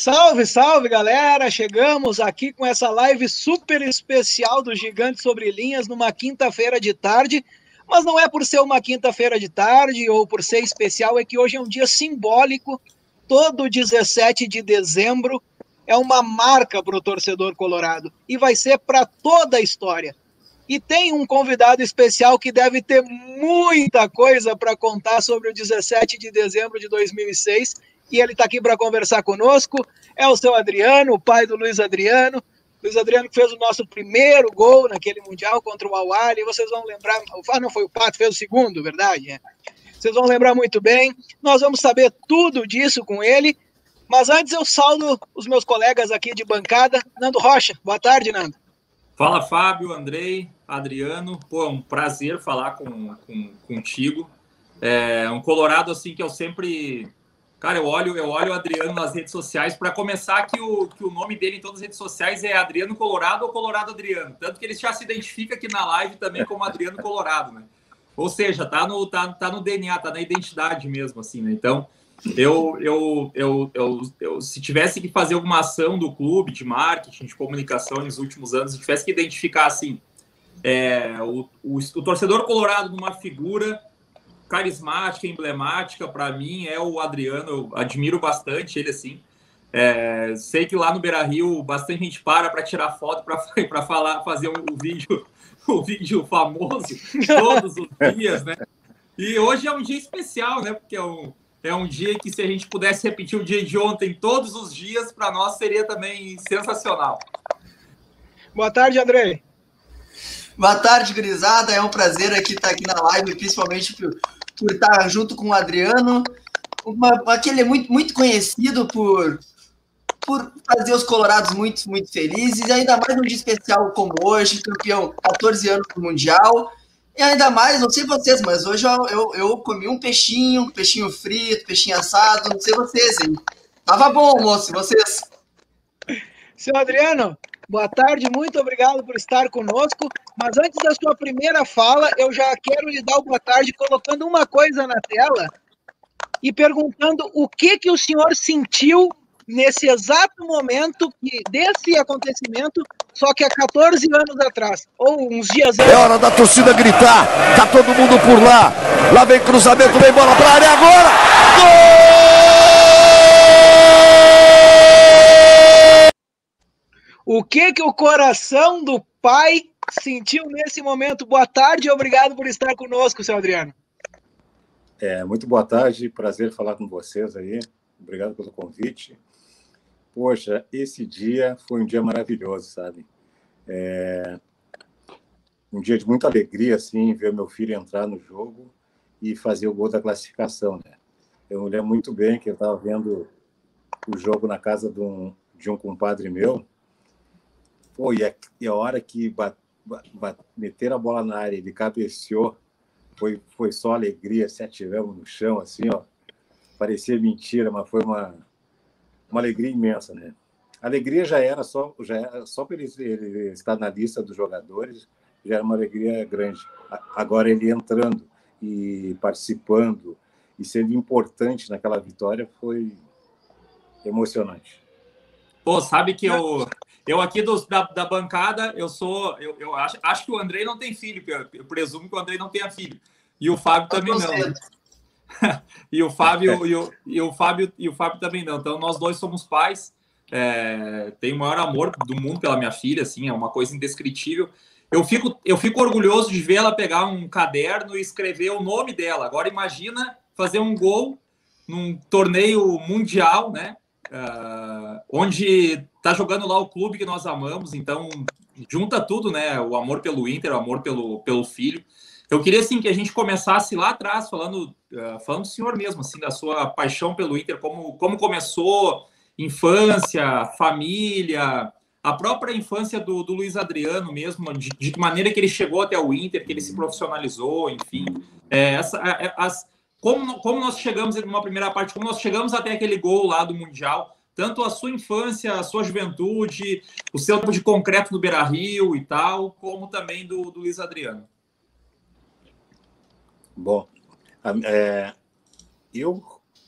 Salve, salve, galera! Chegamos aqui com essa live super especial do Gigante Sobre Linhas numa quinta-feira de tarde. Mas não é por ser uma quinta-feira de tarde ou por ser especial, é que hoje é um dia simbólico. Todo 17 de dezembro é uma marca para o torcedor colorado e vai ser para toda a história. E tem um convidado especial que deve ter muita coisa para contar sobre o 17 de dezembro de 2006 e ele está aqui para conversar conosco. É o seu Adriano, o pai do Luiz Adriano. Luiz Adriano que fez o nosso primeiro gol naquele Mundial contra o Awali. Vocês vão lembrar, ah, não foi o Pato, fez o segundo, verdade? É. Vocês vão lembrar muito bem. Nós vamos saber tudo disso com ele. Mas antes eu saldo os meus colegas aqui de bancada. Nando Rocha, boa tarde, Nando. Fala, Fábio, Andrei, Adriano. Pô, é um prazer falar com, com, contigo. É um colorado assim que eu sempre Cara, eu olho, eu olho o Adriano nas redes sociais. Para começar, que o, que o nome dele em todas as redes sociais é Adriano Colorado ou Colorado Adriano. Tanto que ele já se identifica aqui na live também como Adriano Colorado, né? Ou seja, tá no, tá, tá no DNA, tá na identidade mesmo, assim, né? Então, eu, eu, eu, eu, eu, se tivesse que fazer alguma ação do clube de marketing, de comunicação nos últimos anos, se tivesse que identificar, assim, é, o, o, o torcedor colorado numa figura carismática, emblemática para mim é o Adriano. Eu admiro bastante ele assim. É, sei que lá no Beira Rio bastante gente para para tirar foto para falar, fazer um, um, vídeo, um vídeo famoso todos os dias, né? E hoje é um dia especial, né? Porque é um, é um dia que se a gente pudesse repetir o dia de ontem todos os dias, para nós seria também sensacional. Boa tarde, André. Boa tarde, Grisada. É um prazer aqui estar aqui na live, principalmente por, estar junto com o Adriano. Uma, aquele é muito, muito conhecido por, por fazer os colorados muito, muito felizes, e ainda mais um dia especial como hoje, campeão 14 anos do Mundial. E ainda mais, não sei vocês, mas hoje eu, eu, eu comi um peixinho, peixinho frito, peixinho assado, não sei vocês, hein? Tava bom, moço, vocês? Seu Adriano, Boa tarde, muito obrigado por estar conosco. Mas antes da sua primeira fala, eu já quero lhe dar o boa tarde colocando uma coisa na tela e perguntando o que que o senhor sentiu nesse exato momento que, desse acontecimento, só que há 14 anos atrás, ou uns dias antes. É hora da torcida gritar, tá todo mundo por lá. Lá vem cruzamento, vem bola para área agora. Gol! O que que o coração do pai sentiu nesse momento? Boa tarde obrigado por estar conosco, seu Adriano. É, muito boa tarde, prazer falar com vocês aí. Obrigado pelo convite. Poxa, esse dia foi um dia maravilhoso, sabe? É... Um dia de muita alegria, assim, ver meu filho entrar no jogo e fazer o gol da classificação, né? Eu me lembro muito bem que eu estava vendo o jogo na casa de um, de um compadre meu, Pô, e a, e a hora que bat, bat, meter a bola na área, ele cabeceou, foi, foi só alegria, se atiramos no chão, assim, ó. Parecia mentira, mas foi uma, uma alegria imensa, né? A alegria já era só, já era, só por ele, ele estar na lista dos jogadores, já era uma alegria grande. Agora ele entrando e participando e sendo importante naquela vitória foi emocionante. Pô, sabe que eu, eu aqui do, da, da, bancada, eu sou. Eu, eu acho, acho que o Andrei não tem filho, eu, eu presumo que o Andrei não tenha filho. E o Fábio também não. e o Fábio e o, e o Fábio e o Fábio também não. Então nós dois somos pais. É, tenho o maior amor do mundo pela minha filha, assim, é uma coisa indescritível. Eu fico, eu fico orgulhoso de ver ela pegar um caderno e escrever o nome dela. Agora imagina fazer um gol num torneio mundial, né? Uh, onde tá jogando lá o clube que nós amamos, então junta tudo, né? O amor pelo Inter, o amor pelo, pelo filho. Eu queria assim que a gente começasse lá atrás falando, uh, falando do senhor mesmo, assim, da sua paixão pelo Inter, como, como começou, infância, família, a própria infância do, do Luiz Adriano mesmo, de, de maneira que ele chegou até o Inter, que ele se profissionalizou, enfim, é, essa, é, é as, como, como nós chegamos numa primeira parte, como nós chegamos até aquele gol lá do Mundial, tanto a sua infância, a sua juventude, o seu tempo de concreto no Beira Rio e tal, como também do, do Luiz Adriano. Bom, é, eu,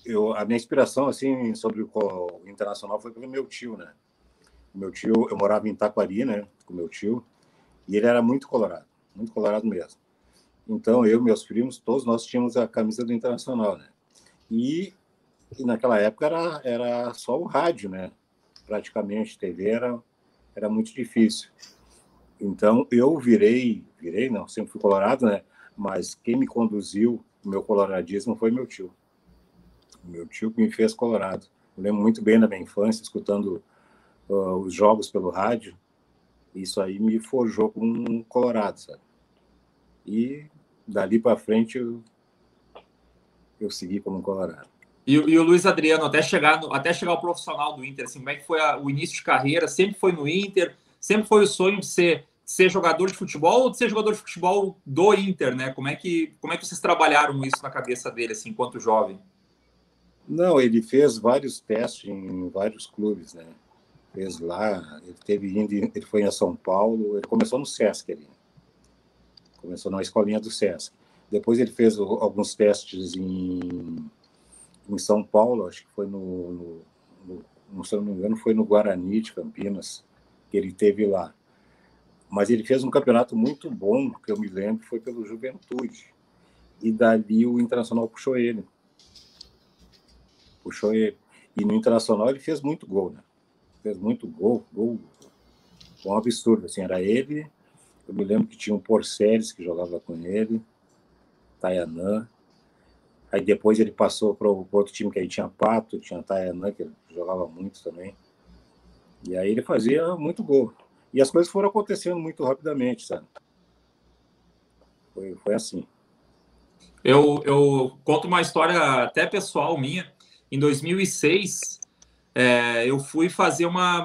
eu, a minha inspiração assim sobre o, internacional foi pelo meu tio, né? Meu tio, eu morava em Taquari, né, com meu tio, e ele era muito colorado, muito colorado mesmo. Então eu, meus primos, todos nós tínhamos a camisa do Internacional, né? E, e naquela época era era só o rádio, né? Praticamente TV era era muito difícil. Então eu virei, virei não, sempre fui colorado, né? Mas quem me conduziu o meu coloradismo foi meu tio. Meu tio que me fez colorado. Eu lembro muito bem da minha infância, escutando uh, os jogos pelo rádio. Isso aí me forjou como um colorado, sabe? E dali para frente eu, eu segui como um colorado. E, e, o Luiz Adriano, até chegar, no, até chegar ao profissional do Inter, assim, como é que foi a, o início de carreira? Sempre foi no Inter? Sempre foi o sonho de ser ser jogador de futebol ou de ser jogador de futebol do Inter, né? Como é que, como é que vocês trabalharam isso na cabeça dele, assim, enquanto jovem? Não, ele fez vários testes em vários clubes, né? Fez lá, ele teve indo, ele foi em São Paulo, ele começou no Sesc ali. Começou na escolinha do Sesc. Depois ele fez alguns testes em, em São Paulo, acho que foi no, no, no, se não me engano, foi no Guarani de Campinas, que ele teve lá mas ele fez um campeonato muito bom, que eu me lembro, foi pelo Juventude. E dali o Internacional puxou ele. Puxou ele. E no Internacional ele fez muito gol, né? Fez muito gol, gol. Um absurdo, assim, era ele. Eu me lembro que tinha um Porceles que jogava com ele, Tayanã. Aí depois ele passou para outro time que aí tinha Pato, tinha Tayanã, que jogava muito também. E aí ele fazia muito gol. E as coisas foram acontecendo muito rapidamente, sabe? Foi, foi assim. Eu, eu conto uma história até pessoal minha. Em 2006, é, eu fui fazer uma,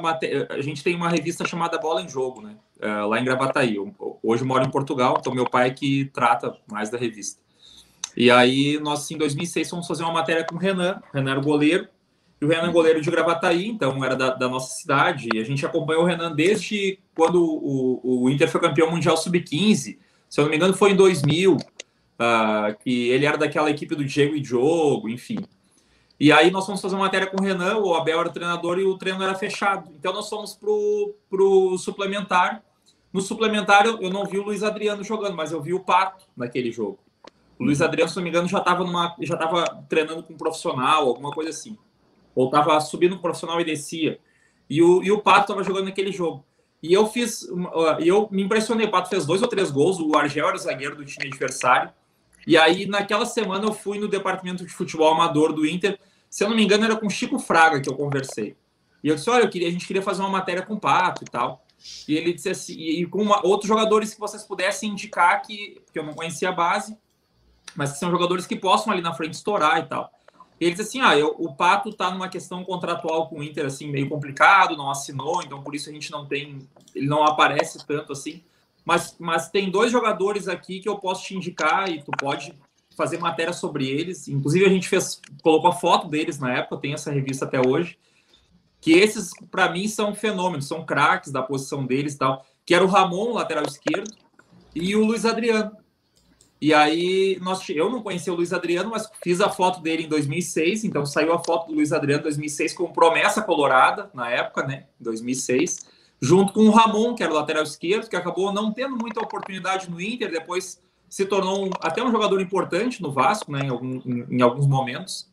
A gente tem uma revista chamada Bola em Jogo, né? É, lá em Gravataí. Eu, hoje eu moro em Portugal, então meu pai que trata mais da revista. E aí, nós, em 2006, fomos fazer uma matéria com o Renan. O Renan era o goleiro. E o Renan é goleiro de Gravataí, então era da, da, nossa cidade. E a gente acompanhou o Renan desde quando o, o Inter foi campeão mundial sub-15. Se eu não me engano, foi em 2000, uh, ah, que ele era daquela equipe do Diego e Diogo, enfim. E aí nós fomos fazer uma matéria com o Renan, o Abel era o treinador e o treino era fechado. Então nós fomos pro, pro suplementar. No suplementar eu, eu não vi o Luiz Adriano jogando, mas eu vi o Pato naquele jogo. O Luiz Adriano, se não me engano, já estava já tava treinando com um profissional, alguma coisa assim ou estava subindo um profissional e descia. E o, e o Pato estava jogando naquele jogo. E eu fiz, e eu me impressionei. O Pato fez dois ou três gols. O Argel era o zagueiro do time adversário. E aí, naquela semana, eu fui no departamento de futebol amador do Inter. Se eu não me engano, era com Chico Fraga que eu conversei. E eu disse: Olha, eu queria, a gente queria fazer uma matéria com o Pato e tal. E ele disse assim: e com uma, outros jogadores que vocês pudessem indicar que, que eu não conhecia a base, mas que são jogadores que possam ali na frente estourar e tal. E ele diz assim: ah, eu, o Pato está numa questão contratual com o Inter, assim, meio complicado, não assinou, então por isso a gente não tem. Ele não aparece tanto assim. Mas, mas tem dois jogadores aqui que eu posso te indicar e tu pode fazer matéria sobre eles. Inclusive, a gente fez, colocou a foto deles na época, tem essa revista até hoje. Que esses, para mim, são fenômenos, são craques da posição deles e tal. Que era o Ramon, lateral esquerdo, e o Luiz Adriano. E aí, nós, eu não conhecia o Luiz Adriano, mas fiz a foto dele em 2006. Então, saiu a foto do Luiz Adriano em 2006 com promessa colorada, na época, né? Em 2006. Junto com o Ramon, que era o lateral esquerdo, que acabou não tendo muita oportunidade no Inter. Depois se tornou um, até um jogador importante no Vasco, né? Em, algum, em, em alguns momentos.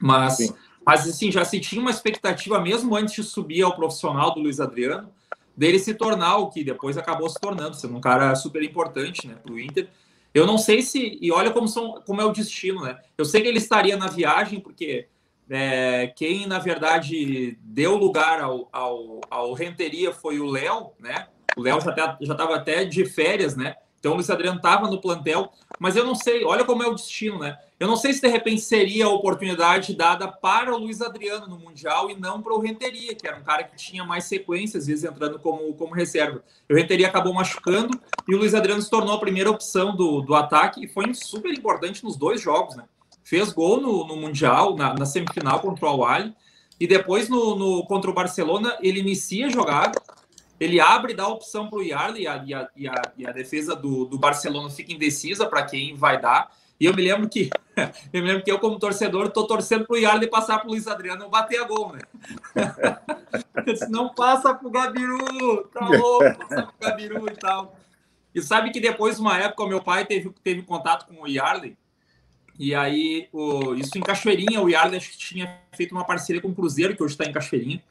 Mas, mas, assim, já se tinha uma expectativa, mesmo antes de subir ao profissional do Luiz Adriano, dele se tornar o que depois acabou se tornando, sendo um cara super importante, né? Para o Inter eu não sei se. E olha como, são, como é o destino, né? Eu sei que ele estaria na viagem, porque é, quem, na verdade, deu lugar ao, ao, ao Renteria foi o Léo, né? O Léo já estava até de férias, né? Então o Luiz Adriano estava no plantel, mas eu não sei, olha como é o destino, né? Eu não sei se de repente seria a oportunidade dada para o Luiz Adriano no Mundial e não para o Renteria, que era um cara que tinha mais sequência, às vezes entrando como, como reserva. O Renteria acabou machucando e o Luiz Adriano se tornou a primeira opção do, do ataque e foi super importante nos dois jogos, né? Fez gol no, no Mundial, na, na semifinal contra o Al e depois no, no, contra o Barcelona ele inicia a jogada ele abre e dá opção para o Yarley e a, e, a, e, a, e a defesa do, do Barcelona fica indecisa para quem vai dar. E eu me lembro que eu me lembro que eu, como torcedor, estou torcendo para o Yarley passar para o Luiz Adriano bater a gol, né? Não passa para o Gabiru, tá louco, passa para o Gabiru e tal. E sabe que depois, uma época, meu pai teve, teve contato com o Yarley, e aí, o, isso em Cachoeirinha, o Yarley tinha feito uma parceria com o Cruzeiro, que hoje está em Cachoeirinha.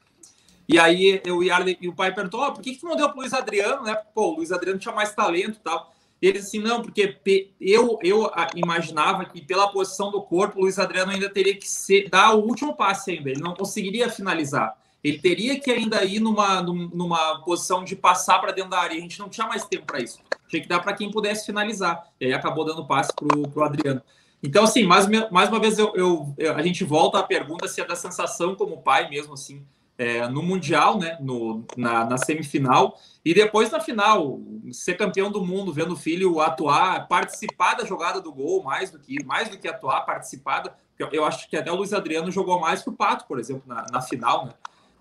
E aí o Yarley, e o pai perguntou: oh, por que, que tu não deu para o Luiz Adriano, né? Pô, o Luiz Adriano tinha mais talento e tal. E ele disse assim: não, porque eu, eu imaginava que pela posição do corpo, o Luiz Adriano ainda teria que ser, dar o último passe ainda, ele não conseguiria finalizar. Ele teria que ainda ir numa, numa posição de passar para dentro da área. A gente não tinha mais tempo para isso. Tinha que dar para quem pudesse finalizar. E aí acabou dando passe para o Adriano. Então, assim, mais, mais uma vez eu, eu, a gente volta à pergunta se é da sensação como pai mesmo, assim, é, no Mundial, né, no, na, na, semifinal, e depois na final, ser campeão do mundo, vendo o filho atuar, participar da jogada do gol, mais do que mais do que atuar, participar. eu, eu acho que até o Luiz Adriano jogou mais que o Pato, por exemplo, na, na final, né?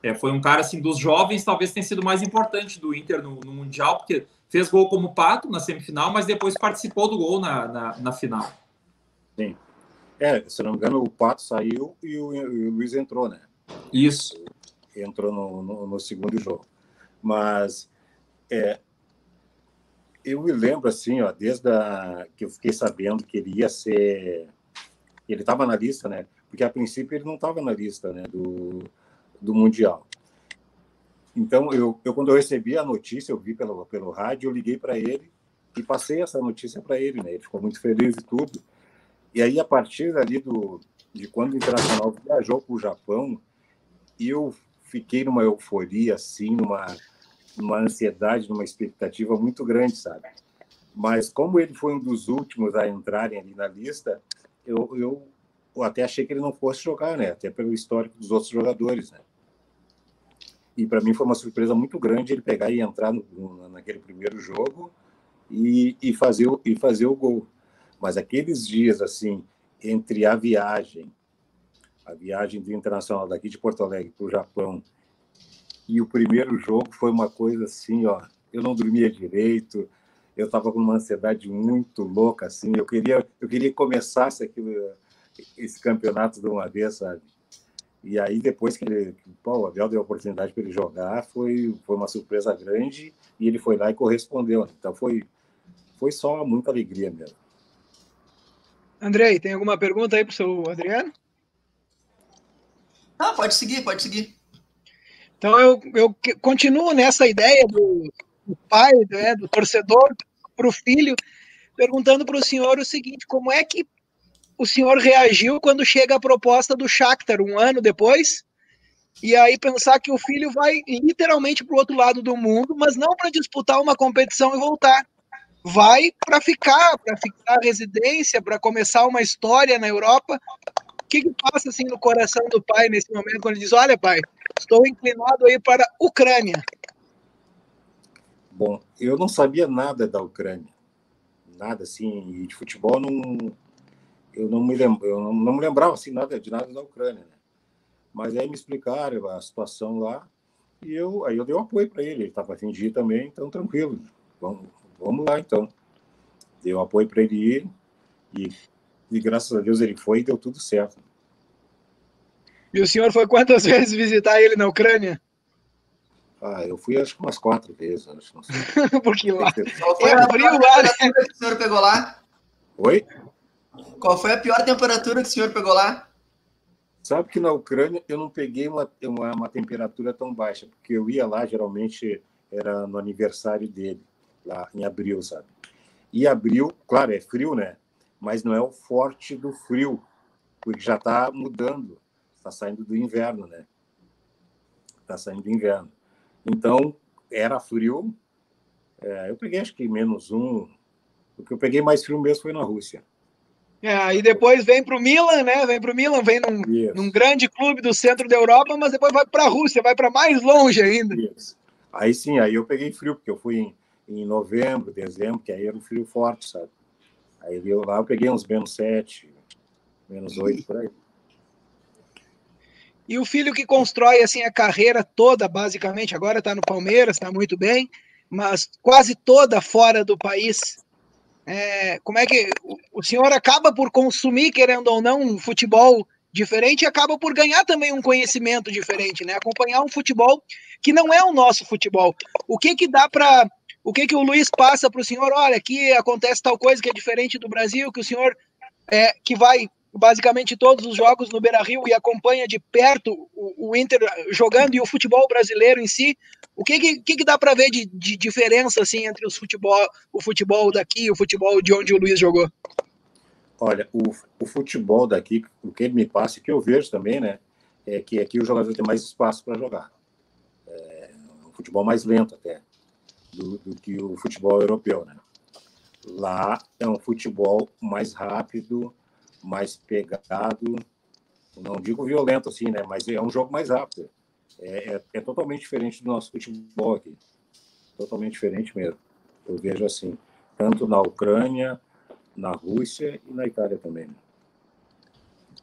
É, foi um cara assim dos jovens, talvez tenha sido mais importante do Inter no, no, Mundial, porque fez gol como Pato na semifinal, mas depois participou do gol na, na, na final. Sim. É, se não me engano, o Pato saiu e o, e o Luiz entrou, né? Isso entrou no, no, no segundo jogo. Mas é, eu me lembro assim, ó, desde a, que eu fiquei sabendo que ele ia ser, ele estava na lista, né? Porque a princípio ele não estava na lista, né, do, do mundial. Então eu, eu quando eu recebi a notícia, eu vi pelo pelo rádio, eu liguei para ele e passei essa notícia para ele, né? Ele ficou muito feliz e tudo. E aí a partir ali do de quando o Internacional viajou para o Japão, eu fiquei numa euforia, assim, numa, numa ansiedade, numa expectativa muito grande, sabe? Mas como ele foi um dos últimos a entrarem ali na lista, eu, eu, eu até achei que ele não fosse jogar, né? Até pelo histórico dos outros jogadores, né? E para mim foi uma surpresa muito grande ele pegar e entrar no, naquele primeiro jogo e, e, fazer, e fazer o gol. Mas aqueles dias, assim, entre a viagem a viagem do Internacional daqui de Porto Alegre para o Japão. E o primeiro jogo foi uma coisa assim, ó, eu não dormia direito, eu estava com uma ansiedade muito louca, assim, eu queria, eu queria que começasse aquilo, esse campeonato de uma vez, sabe? E aí, depois que ele, pô, o Abel deu a oportunidade para ele jogar, foi, foi uma surpresa grande e ele foi lá e correspondeu. Então, foi, foi só muita alegria mesmo. Andrei, tem alguma pergunta aí para o seu Adriano? Ah, pode seguir, pode seguir. Então eu, eu continuo nessa ideia do, do pai, né, do torcedor para o filho, perguntando para o senhor o seguinte: como é que o senhor reagiu quando chega a proposta do Shakhtar um ano depois? E aí pensar que o filho vai literalmente para o outro lado do mundo, mas não para disputar uma competição e voltar. Vai para ficar, para ficar residência, para começar uma história na Europa o que, que passa assim no coração do pai nesse momento quando ele diz: Olha, pai, estou inclinado aí para a Ucrânia? Bom, eu não sabia nada da Ucrânia, nada assim, e de futebol não, eu não me lembro, eu não, me lembrava assim nada de nada da Ucrânia, né? Mas aí me explicaram a situação lá e eu aí eu dei um apoio para ele, ele estava a fingir também, então tranquilo, vamos, vamos lá então. Dei um apoio para ele ir e e graças a Deus ele foi e deu tudo certo. E o senhor foi quantas vezes visitar ele na Ucrânia? Ah, eu fui acho que umas quatro vezes, acho, não sei. Porque lá. Qual foi a pior temperatura que o senhor pegou lá? Oi? Qual foi a pior temperatura que o senhor pegou lá? Sabe que na Ucrânia eu não peguei uma, uma, uma temperatura tão baixa, porque eu ia lá, geralmente era no aniversário dele, lá em abril, sabe? E abril, claro, é frio, né? mas não é o forte do frio, porque já está mudando, está saindo do inverno, né? Está saindo do inverno. Então, era frio, é, eu peguei acho que menos um, o que eu peguei mais frio mesmo foi na Rússia. É, e depois vem para o Milan, né? Vem para o Milan, vem num, num, grande clube do centro da Europa, mas depois vai para a Rússia, vai para mais longe ainda. Isso. Aí sim, aí eu peguei frio, porque eu fui em, em novembro, dezembro, que aí era um frio forte, sabe? Aí eu lá, eu peguei uns menos 7, menos 8 por aí. E o filho que constrói assim a carreira toda, basicamente, agora está no Palmeiras, está muito bem, mas quase toda fora do país. é, como é que o, senhor acaba por consumir, querendo ou não, um futebol diferente e acaba por ganhar também um conhecimento diferente, né? Acompanhar um futebol que não é o nosso futebol. O que que dá para o que que o Luiz passa para o senhor? Olha, aqui acontece tal coisa que é diferente do Brasil, que o senhor é, que vai basicamente todos os jogos no Beira Rio e acompanha de perto o, o Inter jogando e o futebol brasileiro em si. O que, que, que dá para ver de, de, diferença assim entre os futebol, o futebol daqui e o futebol de onde o Luiz jogou? Olha, o, o futebol daqui, o que ele me passa, que eu vejo também, né, é que aqui o jogador tem mais espaço para jogar. É um futebol mais lento até do, do que o futebol europeu, né? Lá é um futebol mais rápido, mais pegado, não digo violento assim, né? Mas é um jogo mais rápido. É, é, é, totalmente diferente do nosso futebol aqui. Totalmente diferente mesmo. Eu vejo assim, tanto na Ucrânia, na Rússia e na Itália também. Né?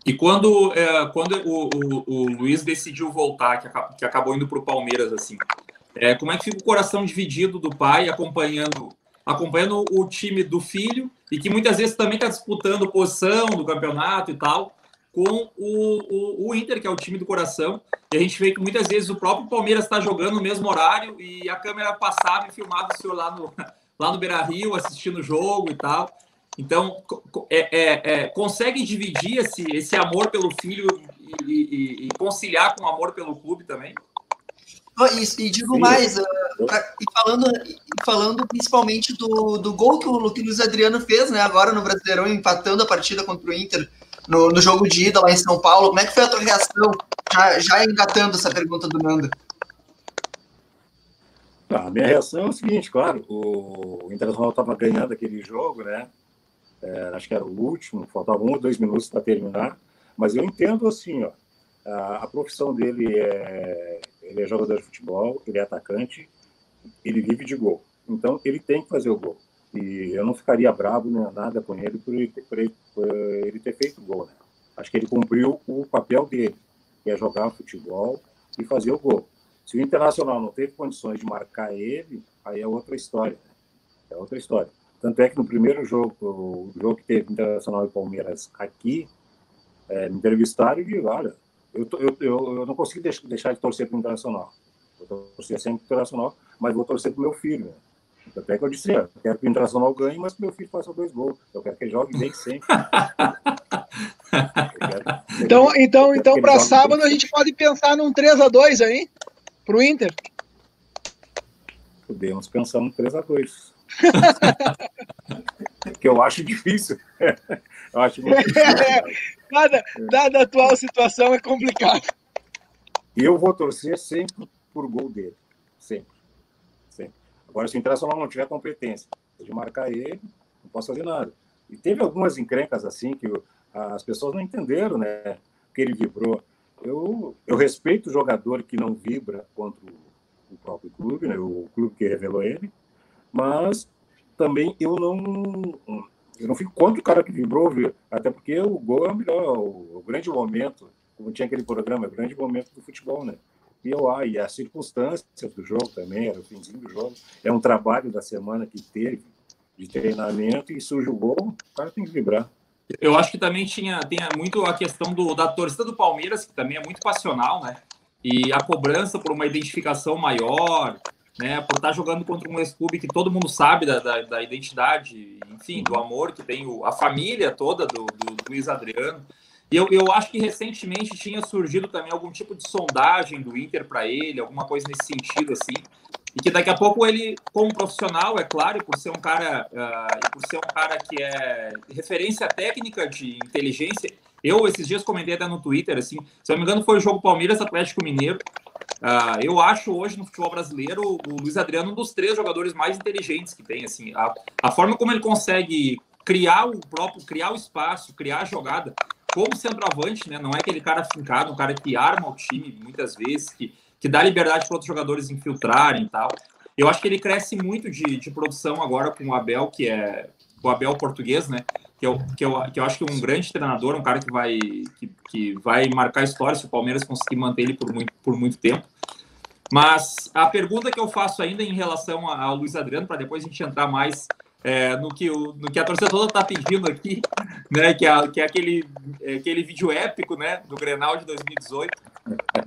E quando, é, quando o, o, o, Luiz decidiu voltar, que, que acabou indo para o Palmeiras, assim, é, como é que fica o coração dividido do pai acompanhando acompanhando o time do filho e que muitas vezes também está disputando posição do campeonato e tal com o, o, o, Inter, que é o time do coração. E a gente vê que muitas vezes o próprio Palmeiras está jogando no mesmo horário e a câmera passava e filmava o senhor lá no, lá no Beira Rio assistindo o jogo e tal. Então, é, é, é, consegue dividir esse, esse amor pelo filho e, e, e conciliar com o amor pelo clube também? Isso, e digo Sim. mais, uh, e falando, falando principalmente do, do gol que o, que o Luiz Adriano fez, né, agora no Brasileirão, empatando a partida contra o Inter no, no jogo de ida lá em São Paulo. Como é que foi a tua reação, já, já engatando essa pergunta do Nanda? a minha reação é o seguinte, claro, o Internacional estava ganhando aquele jogo, né? É, acho que era o último, faltavam um ou dois minutos para terminar, mas eu entendo assim, ó, a, profissão dele é ele é jogador de futebol, ele é atacante, ele vive de gol. Então, ele tem que fazer o gol. E eu não ficaria bravo nem nada com ele por ele, ter, por ele, por ele ter feito o gol. Né? Acho que ele cumpriu o papel dele, que é jogar futebol e fazer o gol. Se o Internacional não teve condições de marcar ele, aí é outra história. Né? É outra história. Tanto é que no primeiro jogo, o jogo que teve Internacional e Palmeiras aqui, é, me entrevistaram e digo, olha, eu, eu, eu, eu não consigo deixar de torcer para o Internacional. Vou torcer sempre para o Internacional, mas vou torcer para o meu filho. Né? Até que eu disse, eu quero que o Internacional ganhe, mas que meu filho faça dois gols. Eu quero que ele jogue bem sempre. então, então, então para sábado a gente pode pensar num 3x2 aí, para o Inter. Podemos pensar num 3x2. que eu acho difícil. eu acho muito difícil. Dada, dada a atual situação, é complicado. Eu vou torcer sempre por gol dele. Sempre. sempre. Agora, se o Internacional não tiver competência de marcar ele, não posso fazer nada. E teve algumas encrencas assim que as pessoas não entenderam, né? Que ele vibrou. Eu, eu respeito o jogador que não vibra contra o próprio clube, né? O clube que revelou ele, mas também eu não eu não fico contra o cara que vibrou, viu? até porque o gol é o melhor, o, grande momento, como tinha aquele programa, é o grande momento do futebol, né? E eu, ah, as circunstâncias do jogo também, era o finzinho do jogo, é um trabalho da semana que teve de treinamento e surge o gol, o cara tem que vibrar. Eu acho que também tinha, tinha muito a questão do, da torcida do Palmeiras, que também é muito passional, né? E a cobrança por uma identificação maior, né, por estar jogando contra um ex-clube que todo mundo sabe da, da, da, identidade, enfim, do amor que tem o, a família toda do, do, do Luiz Adriano. E eu, eu acho que recentemente tinha surgido também algum tipo de sondagem do Inter para ele, alguma coisa nesse sentido, assim. E que daqui a pouco ele, como profissional, é claro, por ser um cara, uh, por ser um cara que é referência técnica de inteligência, eu esses dias comentei até no Twitter, assim, se eu não me engano foi o jogo Palmeiras Atlético Mineiro, Uh, eu acho hoje no futebol brasileiro o Luiz Adriano um dos três jogadores mais inteligentes que tem. Assim, a, a forma como ele consegue criar o próprio, criar o espaço, criar a jogada, como centroavante, né? Não é aquele cara fincado, um cara que arma o time muitas vezes, que, que dá liberdade para outros jogadores infiltrarem e tal. Eu acho que ele cresce muito de, de produção agora com o Abel, que é o Abel português, né? Que eu, que, eu, que eu acho que é um grande treinador, um cara que vai, que, que vai marcar história se o Palmeiras conseguir manter ele por muito, por muito tempo. Mas a pergunta que eu faço ainda em relação ao Luiz Adriano, para depois a gente entrar mais é, no, que o, no que a torcida toda está pedindo aqui, né? Que é, que é aquele, é aquele vídeo épico, né? Do Grenal de 2018.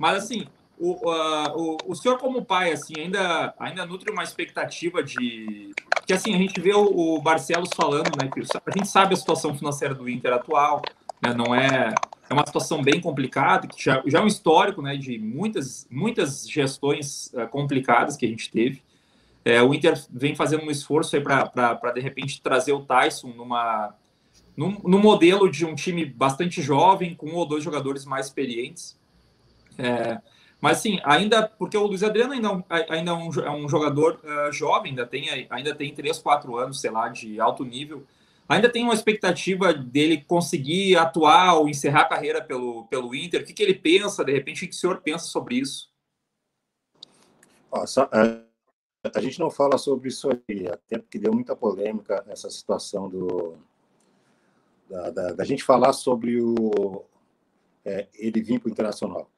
Mas assim, o, uh, o, o senhor como pai, assim, ainda, ainda nutre uma expectativa de... Que assim, a gente vê o, o Barcelos falando, né? Que a gente sabe a situação financeira do Inter atual, né, não é... É uma situação bem complicada, que já, já é um histórico, né? De muitas, muitas gestões uh, complicadas que a gente teve. É, o Inter vem fazendo um esforço para, de repente, trazer o Tyson numa, num, num, modelo de um time bastante jovem, com um ou dois jogadores mais experientes. É, mas, sim, ainda, porque o Luiz Adriano ainda, ainda é, um, é um jogador uh, jovem, ainda tem, ainda tem 3, 4 anos, sei lá, de alto nível. Ainda tem uma expectativa dele conseguir atuar ou encerrar a carreira pelo, pelo Inter. O que, que ele pensa, de repente, o que o senhor pensa sobre isso? Nossa, é, a gente não fala sobre isso aí, até porque deu muita polêmica essa situação do da, da, da gente falar sobre o é, ele vir para o internacional.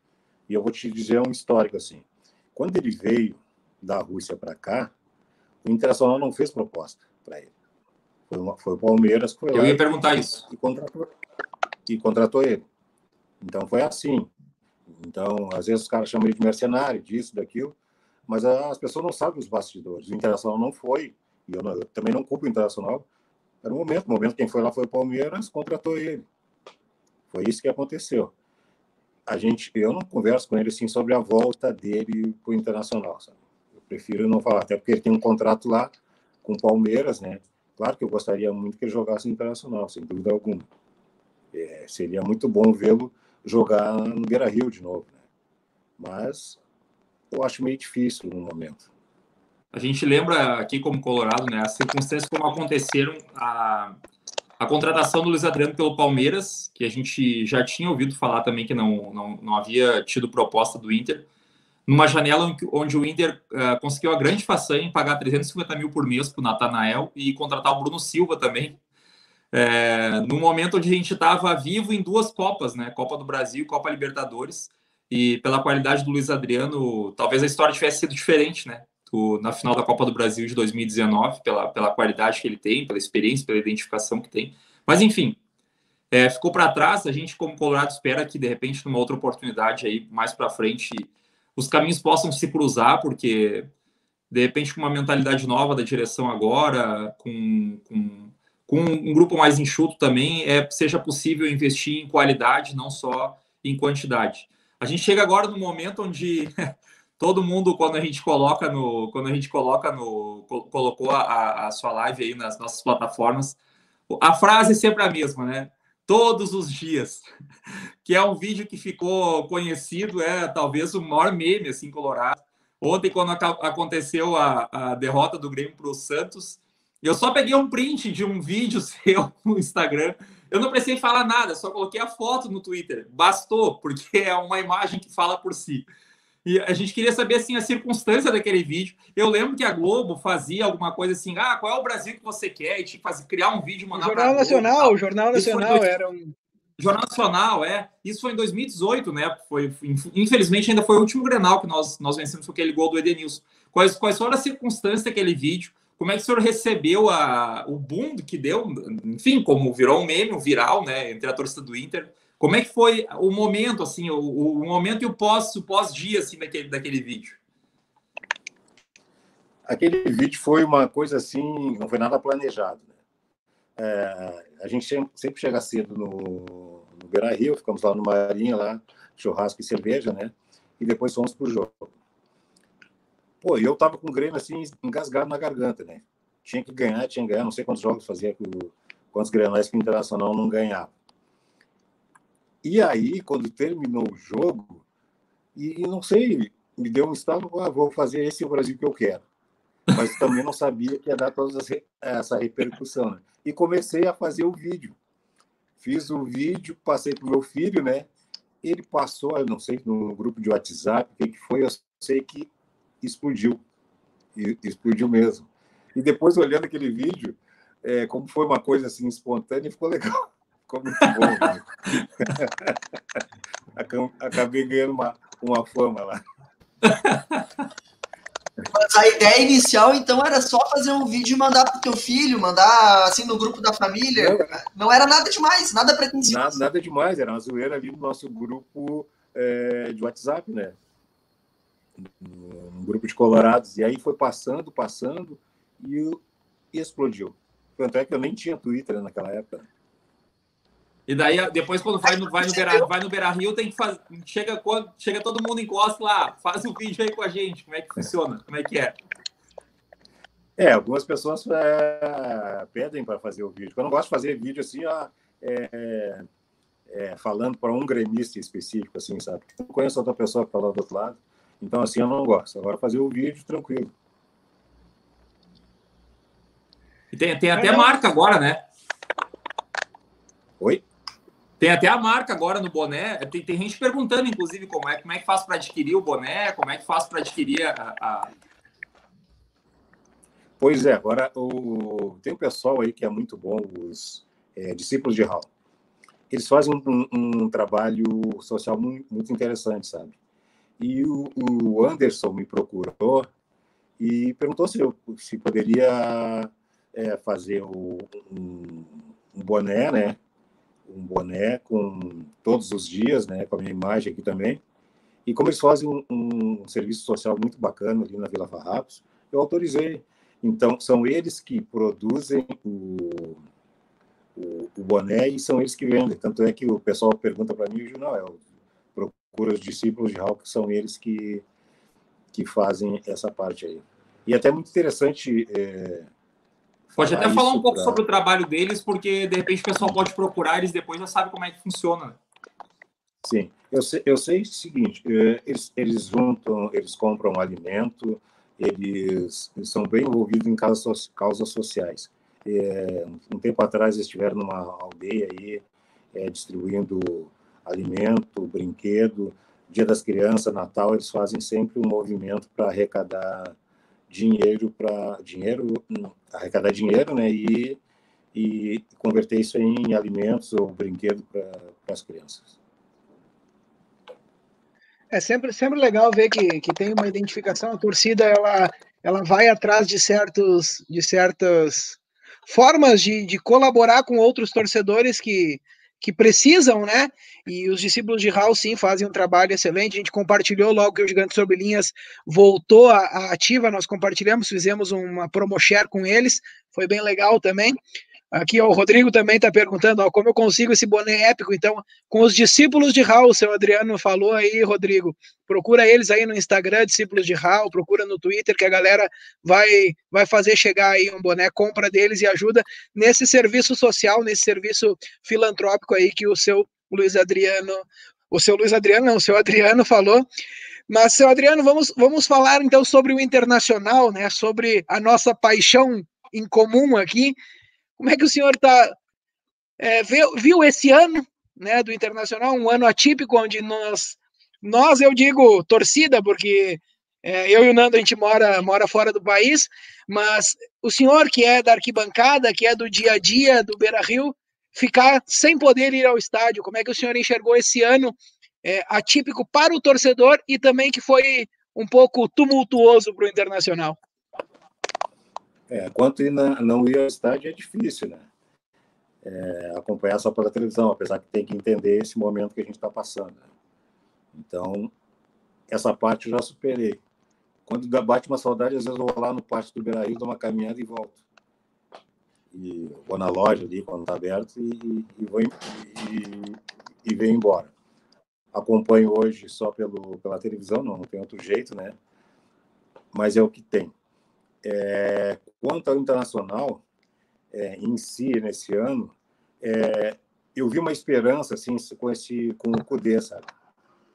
E eu vou te dizer um histórico assim. Quando ele veio da Rússia para cá, o Internacional não fez proposta para ele. Foi, uma, foi o Palmeiras que foi Eu ia perguntar isso. E contratou, e contratou ele. Então foi assim. Então, às vezes os caras chamam ele de mercenário, disso, daquilo mas as pessoas não sabem os bastidores. O Internacional não foi, e eu, não, eu também não culpo o Internacional. Era o momento, o momento quem foi lá foi o Palmeiras, contratou ele. Foi isso que aconteceu. A gente, eu não converso com ele assim sobre a volta dele para o Internacional, sabe? Eu prefiro não falar, até porque ele tem um contrato lá com o Palmeiras, né? Claro que eu gostaria muito que ele jogasse no Internacional, sem dúvida alguma. É, seria muito bom vê-lo jogar no Beira Rio de novo, né? Mas eu acho meio difícil no momento. A gente lembra aqui como Colorado, né, as circunstâncias como aconteceram a, a contratação do Luiz Adriano pelo Palmeiras, que a gente já tinha ouvido falar também que não, não, não havia tido proposta do Inter, numa janela onde o Inter uh, conseguiu a grande façanha em pagar 350 mil por mês para o Natanael e contratar o Bruno Silva também, é, no momento onde a gente estava vivo em duas Copas, né? Copa do Brasil e Copa Libertadores, e pela qualidade do Luiz Adriano, talvez a história tivesse sido diferente, né? Na final da Copa do Brasil de 2019, pela, pela qualidade que ele tem, pela experiência, pela identificação que tem. Mas, enfim, é, ficou para trás. A gente, como Colorado, espera que, de repente, numa outra oportunidade aí, mais para frente, os caminhos possam se cruzar, porque, de repente, com uma mentalidade nova da direção agora, com, com, com um grupo mais enxuto também, é, seja possível investir em qualidade, não só em quantidade. A gente chega agora no momento onde todo mundo, quando a gente coloca no. Quando a gente coloca no. colocou a, a sua live aí nas nossas plataformas, a frase é sempre a mesma, né? Todos os dias. Que é um vídeo que ficou conhecido, é talvez o maior meme assim, colorado. Ontem, quando aconteceu a, a derrota do Grêmio para o Santos, eu só peguei um print de um vídeo seu no Instagram eu não precisei falar nada, só coloquei a foto no Twitter. Bastou, porque é uma imagem que fala por si. E a gente queria saber assim a circunstância daquele vídeo. Eu lembro que a Globo fazia alguma coisa assim: ah, qual é o Brasil que você quer? E fazer, criar um vídeo, mandar o Jornal Nacional, o Jornal Nacional era um. Jornal Nacional, é. Isso foi em 2018, né? Foi, infelizmente, ainda foi o último Grenal que nós, nós vencemos com aquele gol do Edenilson. Quais, quais foram as circunstâncias daquele vídeo? Como é que o senhor recebeu a, o boom que deu, enfim, como virou um meme, um viral, né, entre a torcida do Inter? Como é que foi o momento, assim, o, o momento e o pós, pós-dia, assim, daquele, daquele vídeo? Aquele vídeo foi uma coisa assim, não foi nada planejado. Né? É, a gente sempre chega cedo no, no Beira Rio, ficamos lá no Marinha, lá, churrasco e cerveja, né? E depois fomos pro jogo. Pô, eu tava com o Grêmio assim, engasgado na garganta, né? Tinha que ganhar, tinha que ganhar, não sei quantos jogos fazia, quantos grenais que o Internacional não ganhava. E aí, quando terminou o jogo, e não sei, me deu um estado, ah, vou fazer esse o Brasil que eu quero. Mas também não sabia que ia dar toda essa repercussão. Né? E comecei a fazer o vídeo. Fiz o vídeo, passei para o meu filho, né? Ele passou, eu não sei, no grupo de WhatsApp, o que, que foi, eu sei que explodiu. E, explodiu mesmo. E depois, olhando aquele vídeo, é, como foi uma coisa assim espontânea, ficou legal. Ficou muito bom. Né? Acabei ganhando uma, uma fama lá. Mas a ideia inicial, então, era só fazer um vídeo e mandar pro teu filho, mandar assim no grupo da família. Não, não era nada demais, nada pretensioso. Nada, nada demais, era uma zoeira ali no nosso grupo é, de WhatsApp, né? Um grupo de colorados. E aí foi passando, passando e, e explodiu. Tanto é que eu nem tinha Twitter naquela época. E daí, depois, quando vai no, vai no, Beira, vai no Beira Rio, tem que fazer. Chega, quando, chega todo mundo encosta lá, faz um vídeo aí com a gente. Como é que funciona? Como é que é? É, algumas pessoas é, pedem para fazer o vídeo. Eu não gosto de fazer vídeo assim, ó, é, é, falando para um gremista específico, assim, sabe? Eu não conheço outra pessoa que fala do outro lado. Então, assim, eu não gosto. Agora, fazer o vídeo, tranquilo. E tem, tem até marca agora, né? Oi? Tem até a marca agora no boné. Tem, tem gente perguntando, inclusive, como é, como é que faz para adquirir o boné, como é que faz para adquirir a, a, Pois é, agora o... tem um pessoal aí que é muito bom, os é, discípulos de Hall. Eles fazem um, um trabalho social muito, muito, interessante, sabe? E o, o, Anderson me procurou e perguntou se eu se poderia é, fazer o, um, um boné, né? Um boné com todos os dias, né, com a minha imagem aqui também. E como eles fazem um, um serviço social muito bacana ali na Vila Farrapos, eu autorizei. Então, são eles que produzem o, o, o, boné e são eles que vendem. Tanto é que o pessoal pergunta para mim, não, é, eu procuro os discípulos de Hawk, são eles que, que fazem essa parte aí. E até muito interessante é, Pode até falar um pouco pra... sobre o trabalho deles, porque de repente o pessoal pode procurar, eles depois já sabem como é que funciona. Sim, eu sei, eu sei o seguinte: é, eles, eles juntam, eles compram alimento, eles, eles são bem envolvidos em causas, causas sociais. É, um tempo atrás eles estiveram numa aldeia aí, é, distribuindo alimento, brinquedo. Dia das Crianças, Natal, eles fazem sempre um movimento para arrecadar dinheiro para dinheiro arrecadar dinheiro né e, e converter isso em alimentos ou brinquedo para as crianças. É sempre sempre legal ver que, que tem uma identificação a torcida ela ela vai atrás de certos de certas formas de, de colaborar com outros torcedores que que precisam, né? E os discípulos de Hall, sim, fazem um trabalho excelente. A gente compartilhou logo que o Gigante Sobre Linhas voltou à ativa, nós compartilhamos, fizemos uma promo share com eles, foi bem legal também. Aqui ó, o Rodrigo também está perguntando ó, como eu consigo esse boné épico. Então, com os discípulos de Raul, seu Adriano falou aí, Rodrigo. Procura eles aí no Instagram, discípulos de Raul, procura no Twitter, que a galera vai, vai fazer chegar aí um boné, compra deles e ajuda nesse serviço social, nesse serviço filantrópico aí que o seu Luiz Adriano, o seu Luiz Adriano, não, o seu Adriano falou. Mas, seu Adriano, vamos, vamos falar então sobre o internacional, né? Sobre a nossa paixão em comum aqui como é que o senhor está é, viu, viu, esse ano né, do Internacional, um ano atípico, onde nós, nós eu digo torcida, porque é, eu e o Nando a gente mora, mora fora do país, mas o senhor que é da arquibancada, que é do dia a dia do Beira Rio, ficar sem poder ir ao estádio, como é que o senhor enxergou esse ano é, atípico para o torcedor e também que foi um pouco tumultuoso para o Internacional? É, quanto ir na, não ir ao estádio é difícil, né? É, acompanhar só pela televisão, apesar que tem que entender esse momento que a gente está passando. Né? Então, essa parte eu já superei. Quando bate uma saudade, às vezes eu vou lá no pátio do Beira-Rio, dou uma caminhada e volto. E vou na loja ali, quando está aberto, e, e, vou, e, e venho embora. Acompanho hoje só pelo, pela televisão, não, não tem outro jeito, né? Mas é o que tem. É, quanto ao internacional é, em si, nesse ano, é, eu vi uma esperança assim, com, esse, com o Cudê, sabe?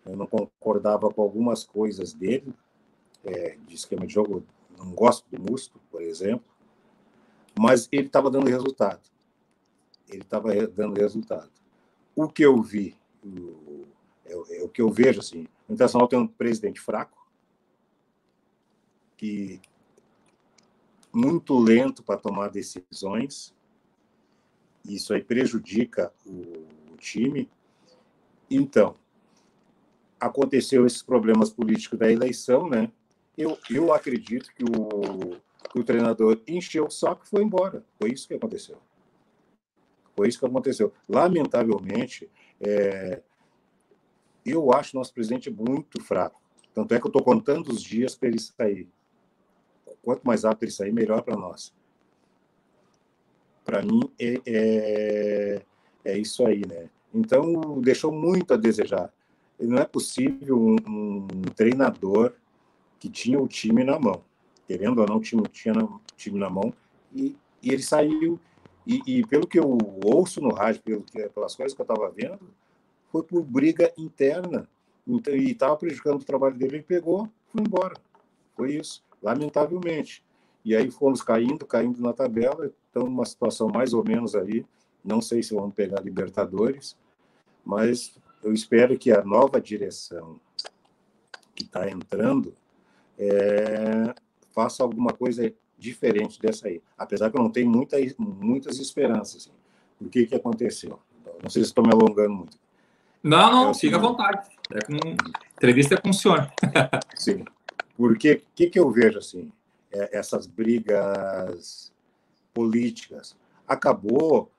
Eu não concordava com algumas coisas dele, é, de esquema de jogo, não gosto do Musto, por exemplo, mas ele estava dando resultado. Ele estava dando resultado. O que eu vi, o, é, é, o que eu vejo, assim, o Internacional tem um presidente fraco, que muito lento para tomar decisões. Isso aí prejudica o, o time. Então, aconteceu esses problemas políticos da eleição, né? Eu, eu acredito que o, que o treinador encheu o saco e foi embora. Foi isso que aconteceu. Foi isso que aconteceu. Lamentavelmente, é, eu acho nosso presidente muito fraco. Tanto é que eu estou contando os dias para ele sair. Quanto mais rápido ele sair, melhor para nós. Para mim, é, é, é, isso aí, né? Então, deixou muito a desejar. Não é possível um, um treinador que tinha o time na mão, querendo ou não, tinha, tinha o time na mão, e, e ele saiu. E, e, pelo que eu ouço no rádio, pelo que, pelas coisas que eu estava vendo, foi por briga interna. Então, e estava prejudicando o trabalho dele, ele pegou, foi embora. Foi isso, lamentavelmente. E aí fomos caindo, caindo na tabela, estamos numa situação mais ou menos aí. Não sei se vamos pegar Libertadores, mas eu espero que a nova direção que está entrando é, faça alguma coisa diferente dessa aí. Apesar que eu não tenho muita, muitas esperanças. Assim. O que, que aconteceu? Não sei se estou me alongando muito. Não, não, é fica à vontade. É com... Entrevista é com o senhor. Sim. Porque o que, que eu vejo assim? É, essas brigas políticas. Acabou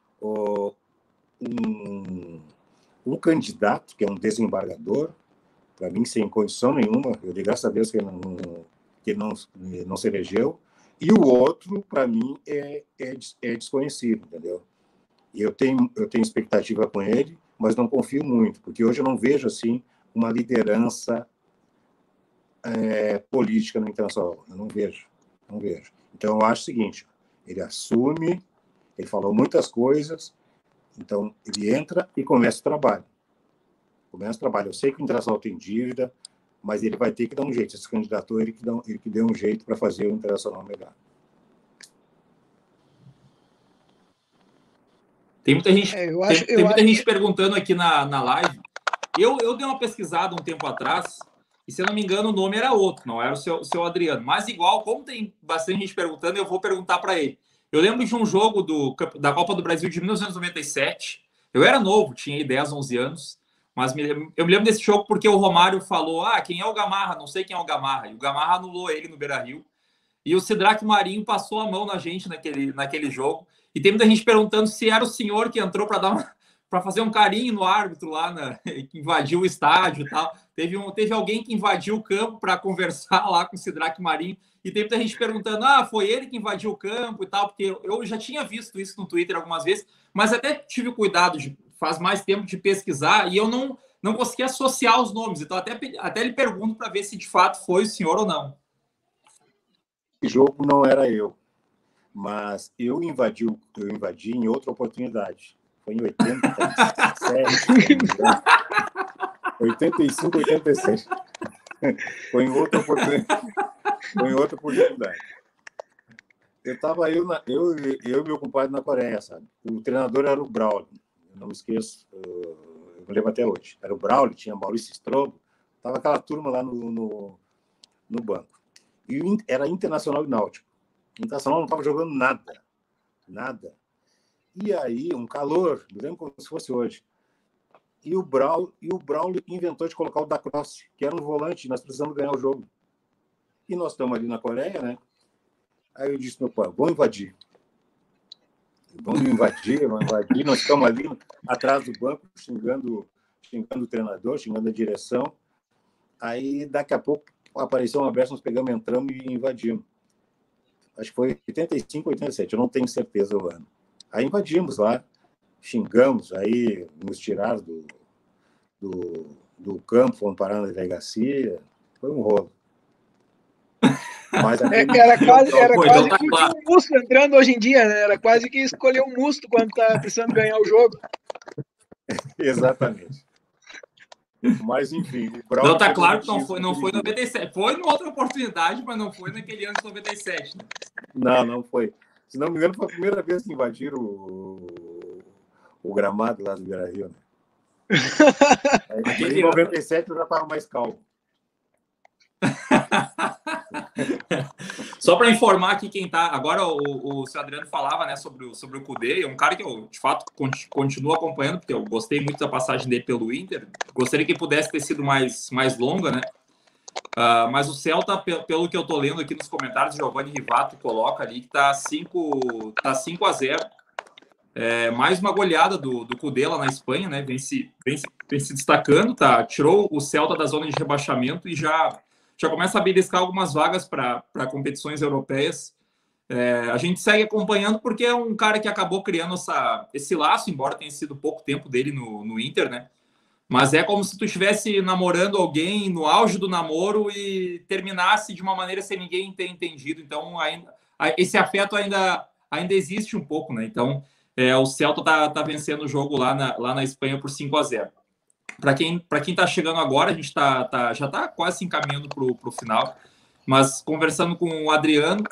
um, um candidato, que é um desembargador, para mim, sem condição nenhuma, eu digo graças a Deus que ele não, que não, não se elegeu, e o outro, para mim, é, é, é desconhecido, entendeu? E eu tenho, eu tenho expectativa com ele, mas não confio muito, porque hoje eu não vejo assim uma liderança é, política no internacional. Eu não vejo, não vejo. Então eu acho o seguinte: ele assume, ele falou muitas coisas, então ele entra e começa o trabalho. Começa o trabalho. Eu sei que o internacional tem dívida, mas ele vai ter que dar um jeito. Esse candidato ele que dá, ele que deu um jeito para fazer o internacional melhor. Tem muita gente, é, acho, tem, tem muita gente que... perguntando aqui na, na live. Eu, eu dei uma pesquisada um tempo atrás, e se eu não me engano, o nome era outro, não era o seu, o seu Adriano. Mas igual, como tem bastante gente perguntando, eu vou perguntar para ele. Eu lembro de um jogo do, da Copa do Brasil de 1997. Eu era novo, tinha 10, 11 anos. Mas me, eu me lembro desse jogo porque o Romário falou: ah, quem é o Gamarra? Não sei quem é o Gamarra. E o Gamarra anulou ele no Beira Rio. E o Sidraque Marinho passou a mão na gente naquele, naquele jogo. E tem muita gente perguntando se era o senhor que entrou para dar para fazer um carinho no árbitro lá, na, que invadiu o estádio e tal. Teve, um, teve alguém que invadiu o campo para conversar lá com o Sidraque Marinho. E tem muita gente perguntando: ah, foi ele que invadiu o campo e tal, porque eu já tinha visto isso no Twitter algumas vezes, mas até tive cuidado de faz mais tempo de pesquisar e eu não, não consegui associar os nomes. Então, até, até lhe pergunto para ver se de fato foi o senhor ou não. O jogo não era eu, mas eu invadi, eu invadi em outra oportunidade. Foi em 87. 85, 86. Foi em outra oportunidade. Foi em outra oportunidade. Eu estava eu, eu, eu e meu compadre na Coreia, sabe? O treinador era o Braulio não me esqueço, eu me lembro até hoje. Era o Braulio, tinha Maurício Strobo, estava aquela turma lá no, no, no, banco. E era Internacional e Náutico. Internacional não estava jogando nada, nada. E aí, um calor, lembro como se fosse hoje. E o, Braulio, e o Braulio inventou de colocar o da Cross, que era um volante, nós precisamos ganhar o jogo. E nós estamos ali na Coreia, né? Aí eu disse, meu pai, vamos invadir vamos invadir, vamos invadir. Nós estamos ali atrás do banco, xingando, xingando o treinador, xingando a direção. Aí, daqui a pouco, apareceu uma vez, nós pegamos, entramos e invadimos. Acho que foi 85, 87, eu não tenho certeza o ano. Aí invadimos lá, xingamos, aí nos tiraram do, do, do campo, fomos parar na delegacia. Foi um rolo. Mas é, era quase, era quase então tá que claro. um Musto entrando hoje em dia, né? Era quase que escolher um Musto quando tá precisando ganhar o jogo. Exatamente. Mas enfim. Não, tá claro que não foi, não foi 97. Foi em outra oportunidade, mas não foi naquele ano de 97. Né? Não, não foi. Se não me engano, foi a primeira vez que invadiram o, o gramado lá do Beira Rio. Né? Aí, em 97 eu já estava mais calmo. Só para informar aqui quem tá. Agora o, o seu Adriano falava né, sobre, o, sobre o Kudê, é um cara que eu de fato continuo acompanhando, porque eu gostei muito da passagem dele pelo Inter. Gostaria que pudesse ter sido mais, mais longa, né? Uh, mas o Celta, pelo que eu estou lendo aqui nos comentários, Giovanni Rivato coloca ali que está 5 tá 5 a 0 é, mais uma goleada do, do Cudê lá na Espanha, né? Vem se, vem, vem se destacando, tá? Tirou o Celta da zona de rebaixamento e já, já começa a beliscar algumas vagas para competições europeias. É, a gente segue acompanhando porque é um cara que acabou criando essa, esse laço, embora tenha sido pouco tempo dele no, no Inter, né? Mas é como se tu estivesse namorando alguém no auge do namoro e terminasse de uma maneira sem ninguém ter entendido. Então, ainda, esse afeto ainda, ainda existe um pouco, né? Então, é, o Celta tá, tá vencendo o jogo lá na, lá na Espanha por 5 a 0 Para quem para quem está chegando agora, a gente tá, tá, já está quase se encaminhando para o final. Mas conversando com o Adriano,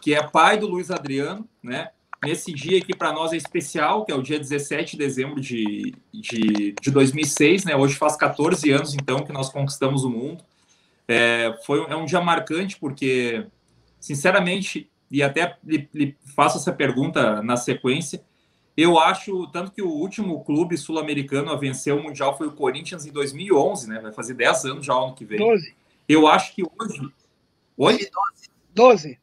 que é pai do Luiz Adriano, né? Nesse dia aqui para nós é especial, que é o dia 17 de dezembro de, de, de 2006, né? Hoje faz 14 anos, então, que nós conquistamos o mundo. É, foi, é um dia marcante, porque, sinceramente, e até lhe, lhe faço essa pergunta na sequência, eu acho, tanto que o último clube sul-americano a vencer o Mundial foi o Corinthians em 2011, né? Vai fazer 10 anos já ano que vem. 12. Eu acho que hoje... Oi? 12.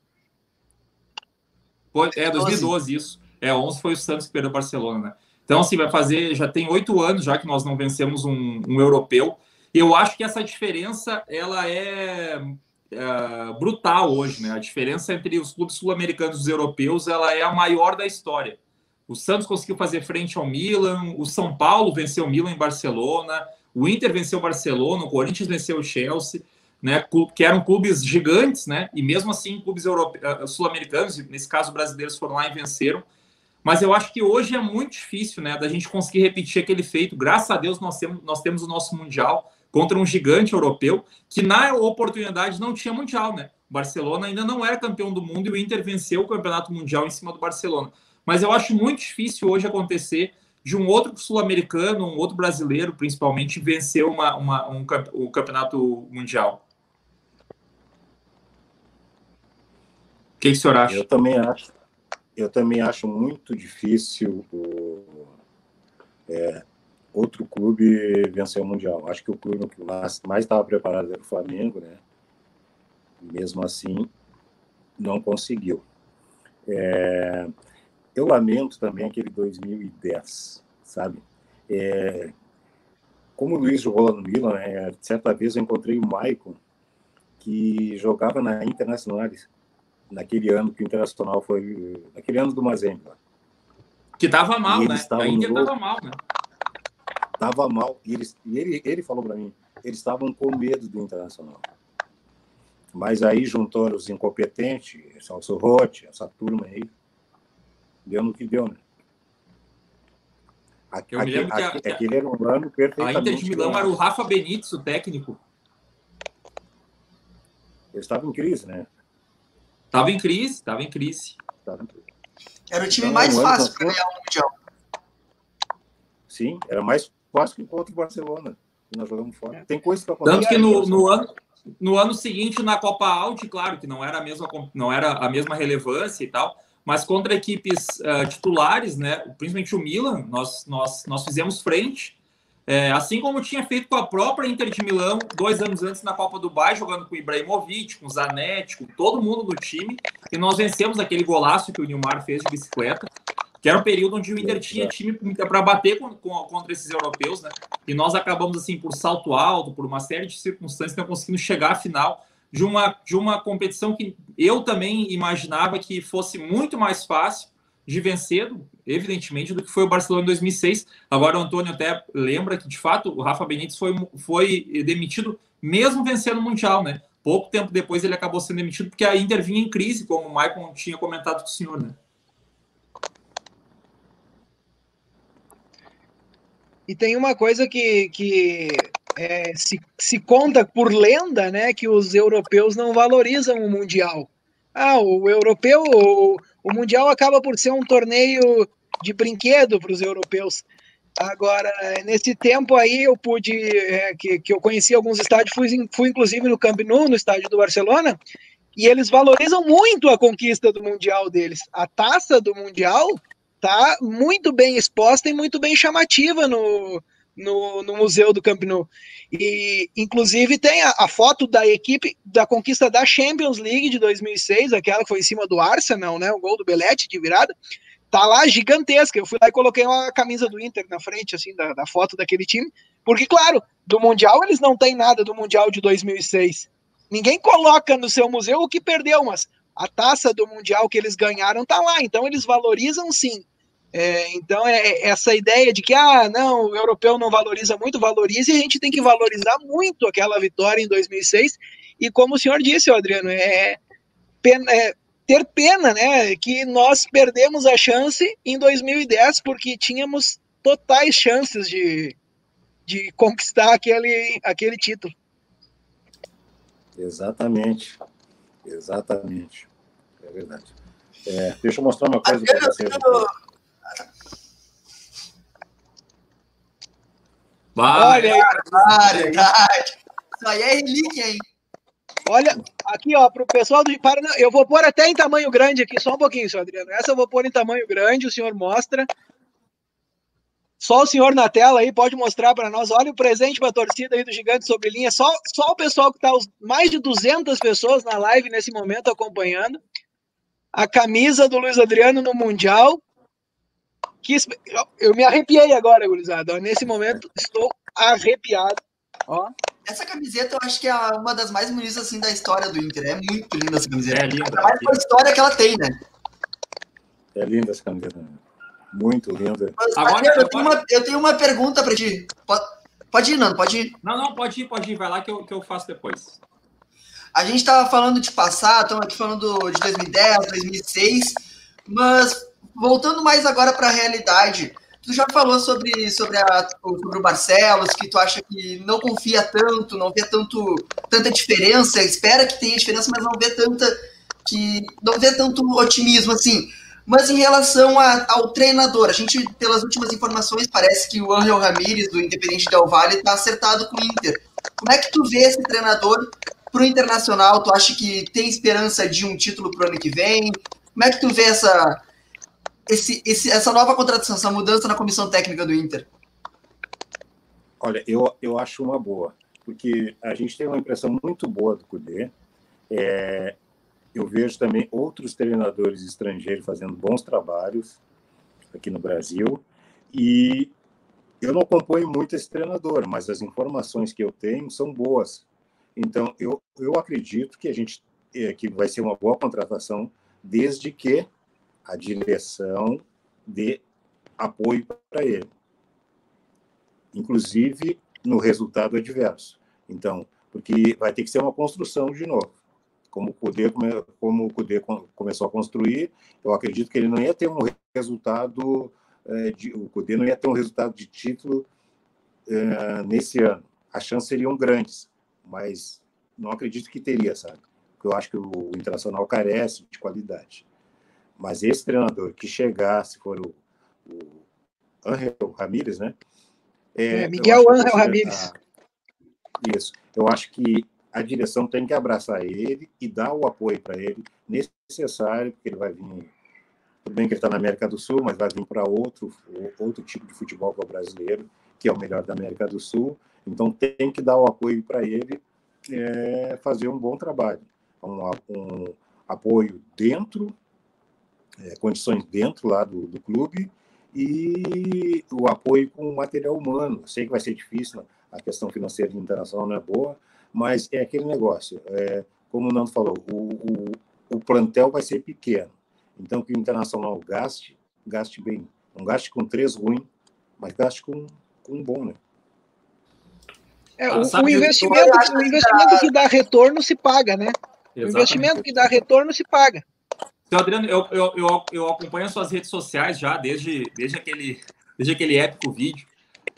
Foi, é, 2012, isso. É, 11 foi o Santos que perdeu o Barcelona, né? Então, assim, vai fazer. Já tem oito anos já que nós não vencemos um, um europeu. Eu acho que essa diferença ela é, é, brutal hoje, né? A diferença entre os clubes sul-americanos e os europeus ela é a maior da história. O Santos conseguiu fazer frente ao Milan, o São Paulo venceu o Milan em Barcelona, o Inter venceu o Barcelona, o Corinthians venceu o Chelsea né, que eram clubes gigantes, né, e mesmo assim clubes eh, sul-americanos, nesse caso brasileiros, foram lá e venceram. Mas eu acho que hoje é muito difícil, né, da gente conseguir repetir aquele feito. Graças a Deus nós temos, nós temos o nosso mundial contra um gigante europeu que na oportunidade não tinha mundial, né? O Barcelona ainda não era campeão do mundo e o Inter venceu o campeonato mundial em cima do Barcelona. Mas eu acho muito difícil hoje acontecer de um outro sul-americano, um outro brasileiro, principalmente, vencer uma, uma, um, um campeonato mundial. O que, que o senhor acha? Eu também acho. Eu também acho muito difícil o, é, outro clube vencer o Mundial. Acho que o clube que mais estava preparado era o Flamengo, né? Mesmo assim, não conseguiu. É, eu lamento também aquele 2010, sabe? É, como o Luiz jogou lá no Milan, né, certa vez eu encontrei o Maicon, que jogava na Internacionais naquele ano que o Internacional foi. Naquele ano do Mazembe. Que tava mal, né? A Inter tava mal, né? Tava mal. E, eles, e ele, ele falou para mim, eles estavam com medo do Internacional. Mas aí juntou os incompetentes, Celso Rotti, essa turma aí, deu no que deu, né? Eu me lembro que, a, aquele era um ano perfeitamente... A Inter de Milão era o Rafa Benítez, o técnico. Eles estavam em crise, né? Tava em crise, tava em crise. Era o time então, mais fácil para ganhar o Mundial. Sim, era mais fácil que contra o Barcelona. Nós jogamos fora. Tem coisa que Tanto que no, no, ano, no ano seguinte, na Copa Audi, claro que não era a mesma, não era a mesma relevância e tal, mas contra equipes uh, titulares, né, principalmente o Milan, nós, nós, nós fizemos frente é, assim como tinha feito com a própria Inter de Milão, dois anos antes na Copa do Dubai, jogando com o Ibrahimovic, com o Zanetti, com todo mundo do time, e nós vencemos aquele golaço que o Nilmar fez de bicicleta, que era um período onde o Inter tinha time para bater com, com, contra esses europeus, né? E nós acabamos, assim, por salto alto, por uma série de circunstâncias, não conseguimos chegar à final de uma, de uma competição que eu também imaginava que fosse muito mais fácil de vencer, evidentemente, do que foi o Barcelona em 2006. Agora o Antônio até lembra que, de fato, o Rafa Benítez foi, foi demitido mesmo vencendo o Mundial, né? Pouco tempo depois ele acabou sendo demitido porque a Inter vinha em crise, como o Maicon tinha comentado com o senhor, né? E tem uma coisa que, que é, se, se conta por lenda, né, que os europeus não valorizam o Mundial. Ah, o europeu, o, o Mundial acaba por ser um torneio de brinquedo para os europeus. Agora, nesse tempo aí, eu pude, é, que, que eu conheci alguns estádios, fui, fui inclusive no Camp Nou, no estádio do Barcelona, e eles valorizam muito a conquista do Mundial deles. A taça do Mundial tá muito bem exposta e muito bem chamativa no, no, no Museu do Camp Nou. E, inclusive, tem a, a, foto da equipe da conquista da Champions League de 2006, aquela que foi em cima do Arsenal, né? O gol do Belete de virada. Tá lá gigantesca. Eu fui lá e coloquei uma camisa do Inter na frente, assim, da, da foto daquele time. Porque, claro, do Mundial eles não têm nada do Mundial de 2006. Ninguém coloca no seu museu o que perdeu, mas a taça do Mundial que eles ganharam tá lá. Então, eles valorizam sim é, então, é, é, essa ideia de que, ah, não, o europeu não valoriza muito, valoriza, e a gente tem que valorizar muito aquela vitória em 2006. E como o senhor disse, Adriano, é, pena, é ter pena, né, que nós perdemos a chance em 2010, porque tínhamos totais chances de, de conquistar aquele, aquele título. Exatamente, exatamente, é verdade. É, deixa eu mostrar uma coisa para você. Olha aí. Isso aí é relíquia, hein? Olha, aqui, ó, pro pessoal do Paraná, eu vou pôr até em tamanho grande aqui, só um pouquinho, senhor Adriano. Essa eu vou pôr em tamanho grande, o senhor mostra. Só o senhor na tela aí pode mostrar para nós. Olha o presente para a torcida aí do Gigante sobre linha. Só, só o pessoal que está, mais de 200 pessoas na live nesse momento acompanhando. A camisa do Luiz Adriano no Mundial que eu me arrepiei agora, gurizada. Nesse momento estou arrepiado. Ó. Essa camiseta eu acho que é uma das mais bonitas assim da história do Inter. É muito linda essa camiseta. É linda. É mais a história que ela tem, né? É linda essa camiseta. Muito linda. Mas, Agora, eu, tenho uma, eu tenho uma pergunta para ti. Pode, pode ir, Nando, pode ir. Não, não, pode ir, pode ir. Vai lá que eu, que eu faço depois. A gente estava falando de passado, estamos aqui falando de 2010, 2006, mas voltando mais agora para a realidade, tu já falou sobre, sobre, a, sobre o Barcelos, que tu acha que não confia tanto, não vê tanto, tanta diferença, espera que tenha diferença, mas não vê tanta que não vê tanto otimismo assim. Mas em relação a, ao treinador, a gente, pelas últimas informações, parece que o Angel Ramírez, do Independente Del Valle, está acertado com o Inter. Como é que tu vê esse treinador para o Internacional? Tu acha que tem esperança de um título para o ano que vem? Como é que tu vê essa, esse, esse, essa nova contratação, essa mudança na comissão técnica do Inter? Olha, eu, eu acho uma boa, porque a gente tem uma impressão muito boa do Cudê. É, eu vejo também outros treinadores estrangeiros fazendo bons trabalhos aqui no Brasil. E eu não acompanho muito esse treinador, mas as informações que eu tenho são boas. Então, eu, eu acredito que a gente é, que vai ser uma boa contratação, desde que a direção de apoio para ele, inclusive no resultado adverso. Então, porque vai ter que ser uma construção de novo. Como o Cudê, como começou a construir, eu acredito que ele não ia ter um resultado, é, de, o Cudê não ia ter um resultado de título é, nesse ano. As chances seriam grandes, mas não acredito que teria, sabe? Porque eu acho que o Internacional carece de qualidade. Mas esse treinador que chegar, se for o, o Angel Ramírez, né? É, é Miguel Angel Ramírez. Isso. Eu acho que a direção tem que abraçar ele e dar o apoio para ele necessário, porque ele vai vir. Tudo bem que ele está na América do Sul, mas vai vir para outro, outro tipo de futebol que é o brasileiro, que é o melhor da América do Sul. Então tem que dar o apoio para ele é, fazer um bom trabalho. Um, um apoio dentro é, condições dentro lá do, do clube e o apoio com o material humano. Sei que vai ser difícil, a questão financeira internacional não é boa, mas é aquele negócio. É, como o Nando falou, o, o, o, plantel vai ser pequeno. Então, que o internacional gaste, gaste bem. Não gaste com três ruim, mas gaste com, com um bom, né? É, ah, o, o, investimento, o investimento que dá retorno se paga, né? Exatamente. O investimento que dá retorno se paga. Então, Adriano, eu, eu, eu, eu acompanho as suas redes sociais já desde, desde, aquele, desde aquele épico vídeo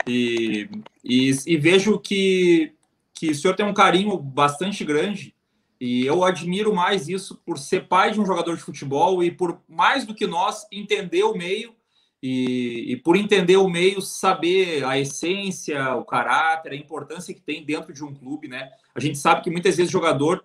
e, e, e vejo que, que o senhor tem um carinho bastante grande e eu admiro mais isso por ser pai de um jogador de futebol e por mais do que nós entender o meio e, e, por entender o meio, saber a essência, o caráter, a importância que tem dentro de um clube, né? A gente sabe que muitas vezes jogador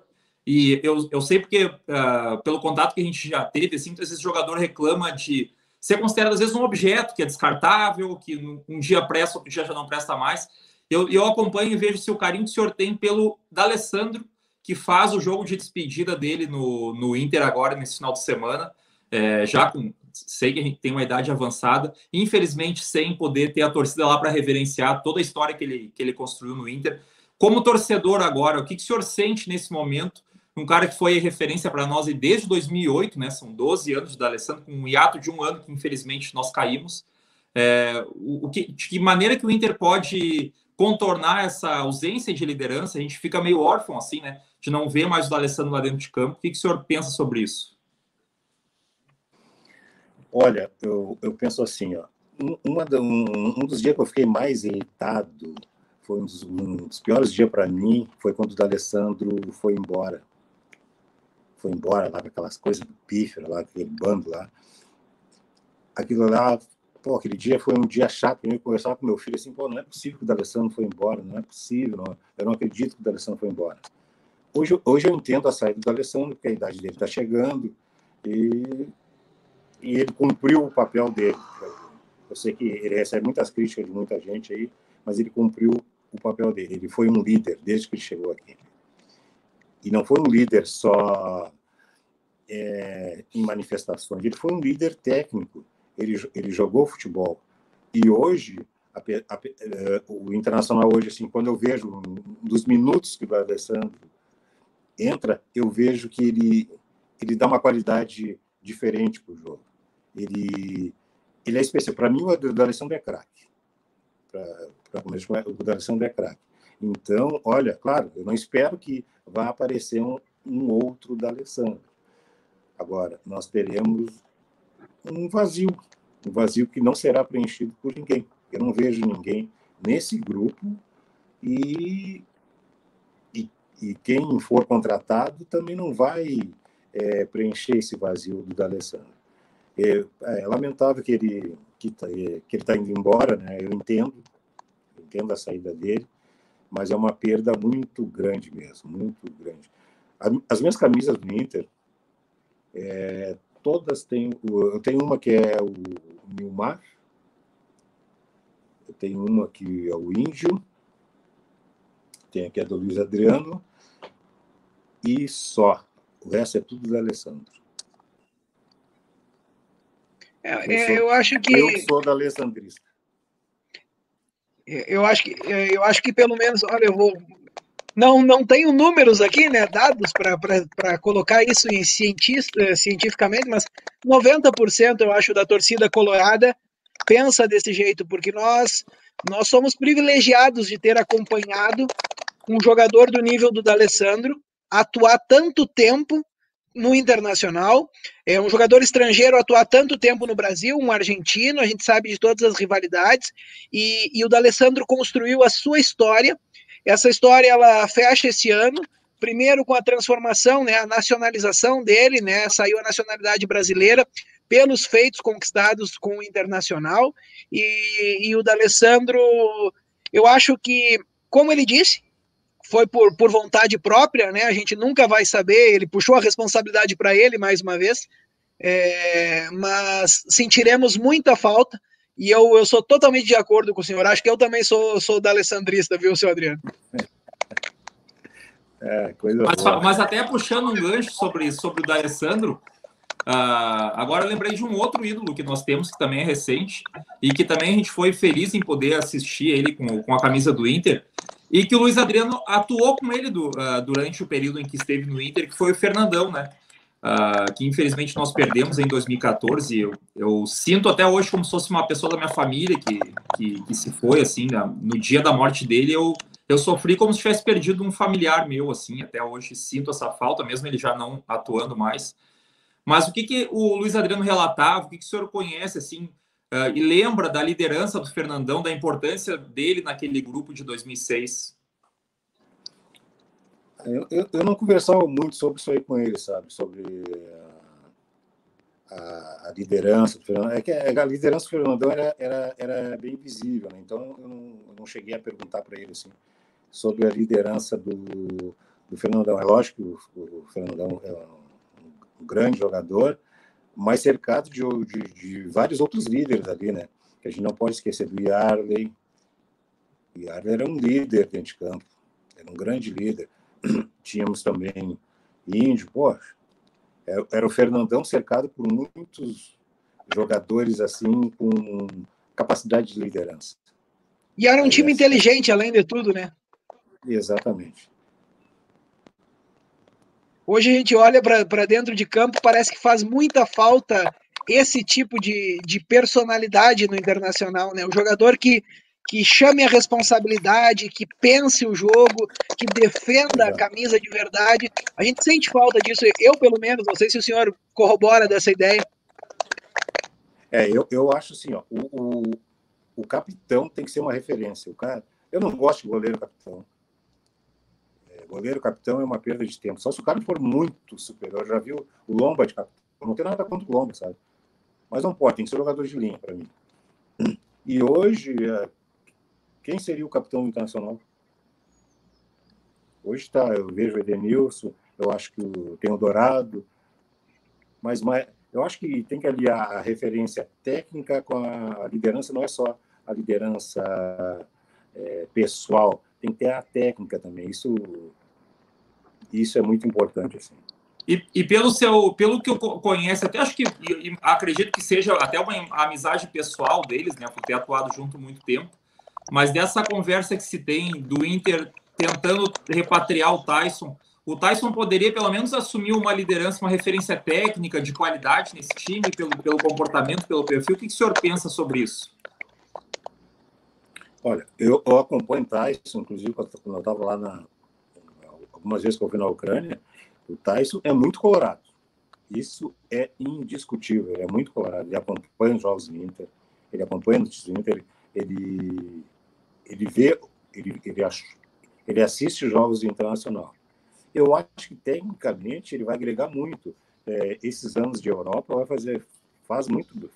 e eu, eu sei porque, uh, pelo contato que a gente já teve, assim, muitas vezes o jogador reclama de, ser considerado às vezes um objeto que é descartável, que um dia presta, outro dia já não presta mais. Eu, eu acompanho e vejo se o carinho que o senhor tem pelo D'Alessandro, que faz o jogo de despedida dele no, no Inter agora, nesse final de semana, é, já com. Sei que a gente tem uma idade avançada, infelizmente sem poder ter a torcida lá para reverenciar toda a história que ele, que ele construiu no Inter. Como torcedor agora, o que, que o senhor sente nesse momento? Um cara que foi referência para nós desde 2008, né? São 12 anos de D'Alessandro, com um hiato de um ano que infelizmente nós caímos. É, o, que, de maneira que o Inter pode contornar essa ausência de liderança? A gente fica meio órfão assim, né? De não ver mais o D'Alessandro lá dentro de campo. O que, que o senhor pensa sobre isso? Olha, eu, eu penso assim, ó. Uma, um, um dos dias que eu fiquei mais irritado foi um dos, um dos piores dias para mim foi quando o D'Alessandro foi embora. Foi embora lá com aquelas coisas do pífero lá, aquele bando lá. Aquilo lá, pô, aquele dia foi um dia chato. Eu conversava com meu filho assim, pô, não é possível que o D'Alessandro foi embora, não é possível, não, eu não acredito que o D'Alessandro foi embora. Hoje, hoje eu entendo a saída do D'Alessandro, porque a idade dele está chegando e, e ele cumpriu o papel dele. Eu sei que ele recebe muitas críticas de muita gente aí, mas ele cumpriu o papel dele. Ele foi um líder desde que ele chegou aqui. E não foi um líder só é, em manifestações, ele foi um líder técnico. Ele, ele jogou futebol. E hoje, a, a, é, o Internacional, hoje, assim, quando eu vejo um dos minutos que o Alessandro entra, eu vejo que ele, ele dá uma qualidade diferente para o jogo. Ele, ele é especial. Para mim, o Alessandro é craque para começar o D'Alessandro é craque. Então, olha, claro, eu não espero que vá aparecer um, um outro D'Alessandro. Agora, nós teremos um vazio, um vazio que não será preenchido por ninguém. Eu não vejo ninguém nesse grupo e, e, e quem for contratado também não vai é, preencher esse vazio do D'Alessandro. É, é lamentável que ele que, tá, que ele está indo embora, né? Eu entendo, entendo a saída dele, mas é uma perda muito grande mesmo, muito grande. As minhas camisas do Inter, é, todas têm. Eu tenho uma que é o Nilmar, eu tenho uma que é o Índio, tem aqui a do Luiz Adriano, e só. O resto é tudo do Alessandro. É, eu, é, sou, eu acho que. Eu sou da Alessandrista. Eu acho que, eu acho que pelo menos, olha, eu vou. Não, não tenho números aqui, né, dados para colocar isso em cientista, cientificamente, mas 90% eu acho da torcida colorada pensa desse jeito, porque nós, nós somos privilegiados de ter acompanhado um jogador do nível do D'Alessandro atuar tanto tempo no internacional. É um jogador estrangeiro atuar tanto tempo no Brasil, um argentino, a gente sabe de todas as rivalidades, e, e o D'Alessandro construiu a sua história. Essa história ela fecha esse ano, primeiro com a transformação, né, a nacionalização dele, né, saiu a nacionalidade brasileira pelos feitos conquistados com o Internacional, e, e o D'Alessandro, eu acho que, como ele disse, foi por, por vontade própria, né? A gente nunca vai saber. Ele puxou a responsabilidade para ele mais uma vez, é, mas sentiremos muita falta. E eu, eu sou totalmente de acordo com o senhor. Acho que eu também sou, sou da Alessandrista, viu, senhor Adriano? É, coisa mas, boa. mas até puxando um gancho sobre, sobre o D'Alessandro, Uh, agora eu lembrei de um outro ídolo que nós temos, que também é recente, e que também a gente foi feliz em poder assistir ele com, com a camisa do Inter, e que o Luiz Adriano atuou com ele do, uh, durante o período em que esteve no Inter, que foi o Fernandão, né? Uh, que infelizmente nós perdemos em 2014. Eu, eu, sinto até hoje como se fosse uma pessoa da minha família que, que, que se foi, assim, né? no dia da morte dele, eu, eu sofri como se tivesse perdido um familiar meu, assim, até hoje sinto essa falta, mesmo ele já não atuando mais. Mas o que, que o Luiz Adriano relatava, o que, que o senhor conhece, assim, Uh, e lembra da liderança do Fernandão, da importância dele naquele grupo de 2006? Eu, eu, eu, não conversava muito sobre isso aí com ele, sabe? Sobre a, a, a liderança do Fernandão. É que a liderança do Fernandão era, era, era bem visível, né? então eu não, eu não cheguei a perguntar para ele assim, sobre a liderança do, do Fernandão. É lógico que o, o Fernandão é um, um grande jogador, mas cercado de, de, de, vários outros líderes ali, né? Que a gente não pode esquecer do Yarley. Yarley era um líder dentro de campo, era um grande líder. Tínhamos também Índio, poxa, era o Fernandão cercado por muitos jogadores assim com capacidade de liderança. E era um time inteligente, além de tudo, né? Exatamente. Hoje a gente olha para dentro de campo, parece que faz muita falta esse tipo de, de personalidade no internacional, né? O jogador que, que chame a responsabilidade, que pense o jogo, que defenda a camisa de verdade. A gente sente falta disso. Eu, pelo menos, não sei se o senhor corrobora dessa ideia. É, eu, eu acho assim, ó, o, o, o capitão tem que ser uma referência. O cara, eu não gosto de goleiro capitão. É, goleiro capitão é uma perda de tempo. Só se o cara for muito superior. Já viu o Lomba de capitão? não tenho nada contra o Lomba, sabe? Mas não pode, tem que ser jogador de linha para mim. E hoje, é, quem seria o capitão internacional? Hoje está, eu vejo o Edenilson, eu acho que tem o Dourado, mas, mas eu acho que tem que aliar a referência técnica com a liderança, não é só a liderança é, pessoal, tem que ter a técnica também. Isso, isso é muito importante. Assim. E, e, pelo seu, pelo que eu conheço, até acho que acredito que seja até uma amizade pessoal deles, né, por ter atuado junto muito tempo. Mas dessa conversa que se tem do Inter tentando repatriar o Tyson, o Tyson poderia pelo menos assumir uma liderança, uma referência técnica de qualidade nesse time, pelo, pelo comportamento, pelo perfil. O que, que o senhor pensa sobre isso? Olha, eu, eu acompanho Tyson, inclusive quando eu estava lá na. Algumas vezes que eu fui na Ucrânia, o Tyson é muito colorado. Isso é indiscutível, ele é muito colorado. Ele acompanha os jogos do Inter, ele acompanha os do Inter, ele, ele vê, ele, ele, ele assiste os jogos do Internacional. Eu acho que tecnicamente ele vai agregar muito. É, esses anos de Europa vai fazer, faz muito,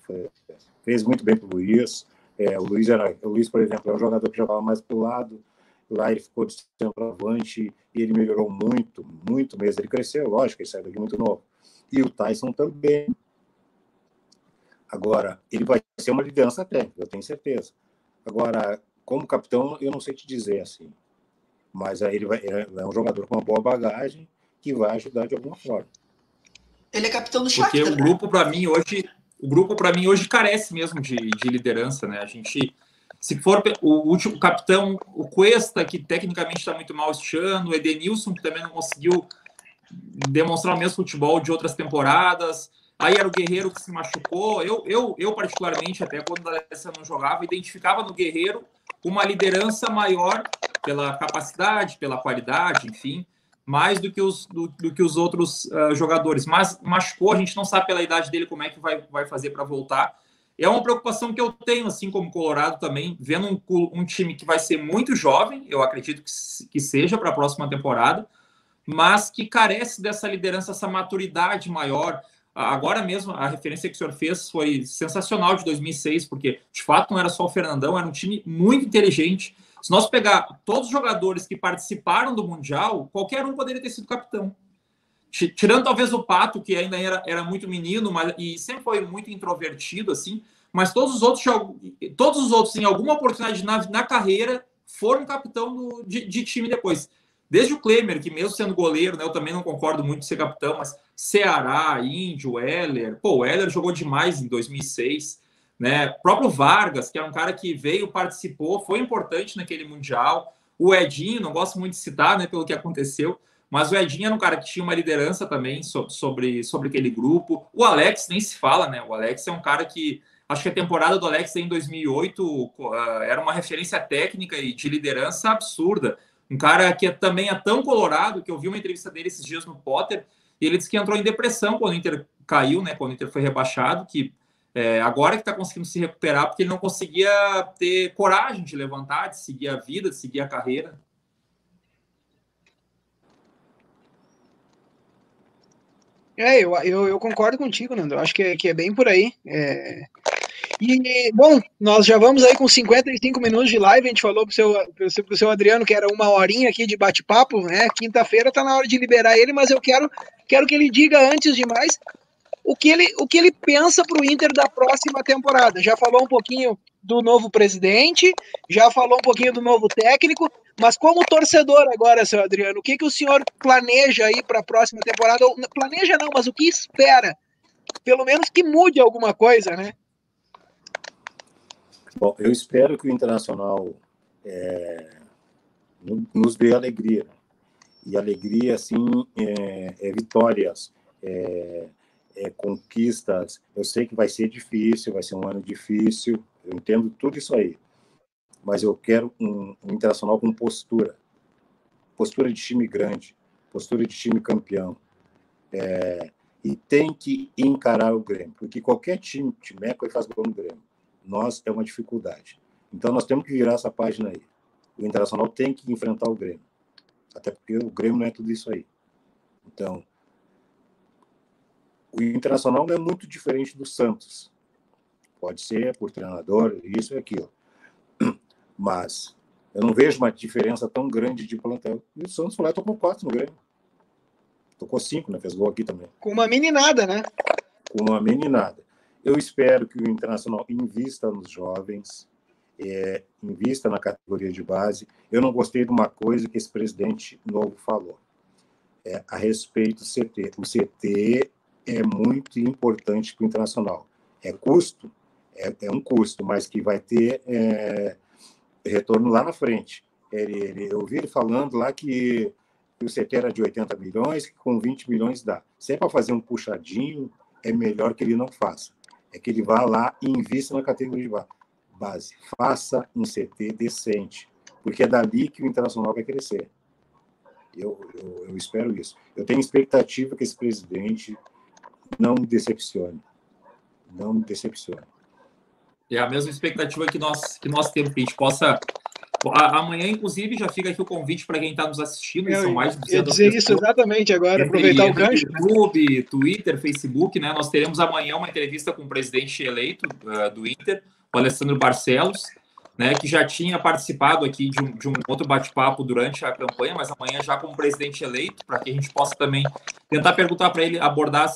fez muito bem para o Luiz. É, o Luiz era, o Luiz, por exemplo, é um jogador que jogava mais para o lado. Lá ele ficou de centroavante e ele melhorou muito, muito mesmo. Ele cresceu, lógico, ele saiu daqui muito novo. E o Tyson também. Agora, ele vai ser uma liderança técnica, eu tenho certeza. Agora, como capitão, eu não sei te dizer assim mas aí ele, vai, ele é um jogador com uma boa bagagem que vai ajudar de alguma forma. Ele é capitão do Shakhtar. Porque o né? grupo para mim hoje, o grupo para mim hoje carece mesmo de, de liderança, né? A gente se for o último capitão, o Cuesta, que tecnicamente está muito mal este ano, o Edenilson, que também não conseguiu demonstrar o mesmo futebol de outras temporadas. Aí era o Guerreiro que se machucou. Eu, eu, eu particularmente, até quando o Alessandro não jogava, identificava no Guerreiro uma liderança maior pela capacidade, pela qualidade, enfim, mais do que os, do, do que os outros uh, jogadores. Mas machucou, a gente não sabe pela idade dele como é que vai, vai fazer para voltar. É uma preocupação que eu tenho, assim como Colorado também, vendo um, um time que vai ser muito jovem, eu acredito que, que seja para a próxima temporada, mas que carece dessa liderança, essa maturidade maior. Agora mesmo, a referência que o senhor fez foi sensacional de 2006, porque de fato não era só o Fernandão, era um time muito inteligente, se nós pegar todos os jogadores que participaram do Mundial, qualquer um poderia ter sido capitão. Tirando talvez o Pato, que ainda era, era muito menino, mas e sempre foi muito introvertido, assim, mas todos os outros, todos os outros, em alguma oportunidade na, na carreira, foram capitão do, de, de, time depois. Desde o Klemer, que mesmo sendo goleiro, né, eu também não concordo muito de ser capitão, mas Ceará, Índio, Heller, pô, o Heller jogou demais em 2006. Né? Próprio Vargas, que é um cara que veio, participou, foi importante naquele Mundial. O Edinho, não gosto muito de citar né, pelo que aconteceu, mas o Edinho era um cara que tinha uma liderança também sobre, sobre aquele grupo. O Alex nem se fala, né? O Alex é um cara que acho que a temporada do Alex em 2008 ah, era uma referência técnica e de liderança absurda. Um cara que também é tão colorado que eu vi uma entrevista dele esses dias no Potter e ele disse que entrou em depressão quando o Inter caiu, né? Quando o Inter foi rebaixado, que é, agora que está conseguindo se recuperar, porque ele não conseguia ter coragem de levantar, de seguir a vida, de seguir a carreira. É, eu, eu, eu concordo contigo, Nando. Eu acho que, é, que é bem por aí. É... E, bom, nós já vamos aí com 55 minutos de live. A gente falou pro seu, pro seu, seu Adriano que era uma horinha aqui de bate-papo, né? Quinta-feira tá na hora de liberar ele, mas eu quero, quero que ele diga antes de mais o que ele, o que ele pensa para o Inter da próxima temporada. Já falou um pouquinho do novo presidente, já falou um pouquinho do novo técnico, mas como torcedor agora, seu Adriano, o que, que o senhor planeja aí para a próxima temporada? Planeja não, mas o que espera? Pelo menos que mude alguma coisa, né? Bom, eu espero que o Internacional é, nos dê alegria. E alegria, assim, é, é vitórias, é, é, conquistas. Eu sei que vai ser difícil, vai ser um ano difícil, eu entendo tudo isso aí. Mas eu quero um, um internacional com postura. Postura de time grande, postura de time campeão. É, e tem que encarar o Grêmio, porque qualquer time, timeco, faz gol no Grêmio. Nós é uma dificuldade. Então nós temos que virar essa página aí. O Internacional tem que enfrentar o Grêmio. Até porque o Grêmio não é tudo isso aí. Então, o Internacional não é muito diferente do Santos. Pode ser por treinador, isso e aquilo. Mas eu não vejo uma diferença tão grande de plantel. E o Santos foi lá e tocou quatro no Grêmio. Tocou cinco, né? Fez gol aqui também. Com uma meninada, né? Com uma meninada. Eu espero que o Internacional invista nos jovens, é, invista na categoria de base. Eu não gostei de uma coisa que esse presidente novo falou é, a respeito do CT. O CT é muito importante para o internacional. É custo, é, é, um custo, mas que vai ter é, retorno lá na frente. Ele, ele, eu ouvi ele falando lá que, que o CT era de 80 milhões, que com 20 milhões dá. Se é para fazer um puxadinho, é melhor que ele não faça. É que ele vá lá e invista na categoria de base. Faça um CT decente, porque é dali que o internacional vai crescer. Eu, eu, eu espero isso. Eu tenho expectativa que esse presidente não me decepcione. Não me decepcione. É a mesma expectativa que nós, que nós temos, que a gente possa. Amanhã, inclusive, já fica aqui o convite para quem está nos assistindo. Eu, são mais de 200 dizer pessoas. isso exatamente agora, aproveitar o gancho. YouTube, né? Twitter, Facebook, né? Nós teremos amanhã uma entrevista com o presidente eleito uh, do Inter, o Alessandro Barcelos né, que já tinha participado aqui de um, de um outro bate-papo durante a campanha, mas amanhã já como presidente eleito, para que a gente possa também tentar perguntar para ele, abordar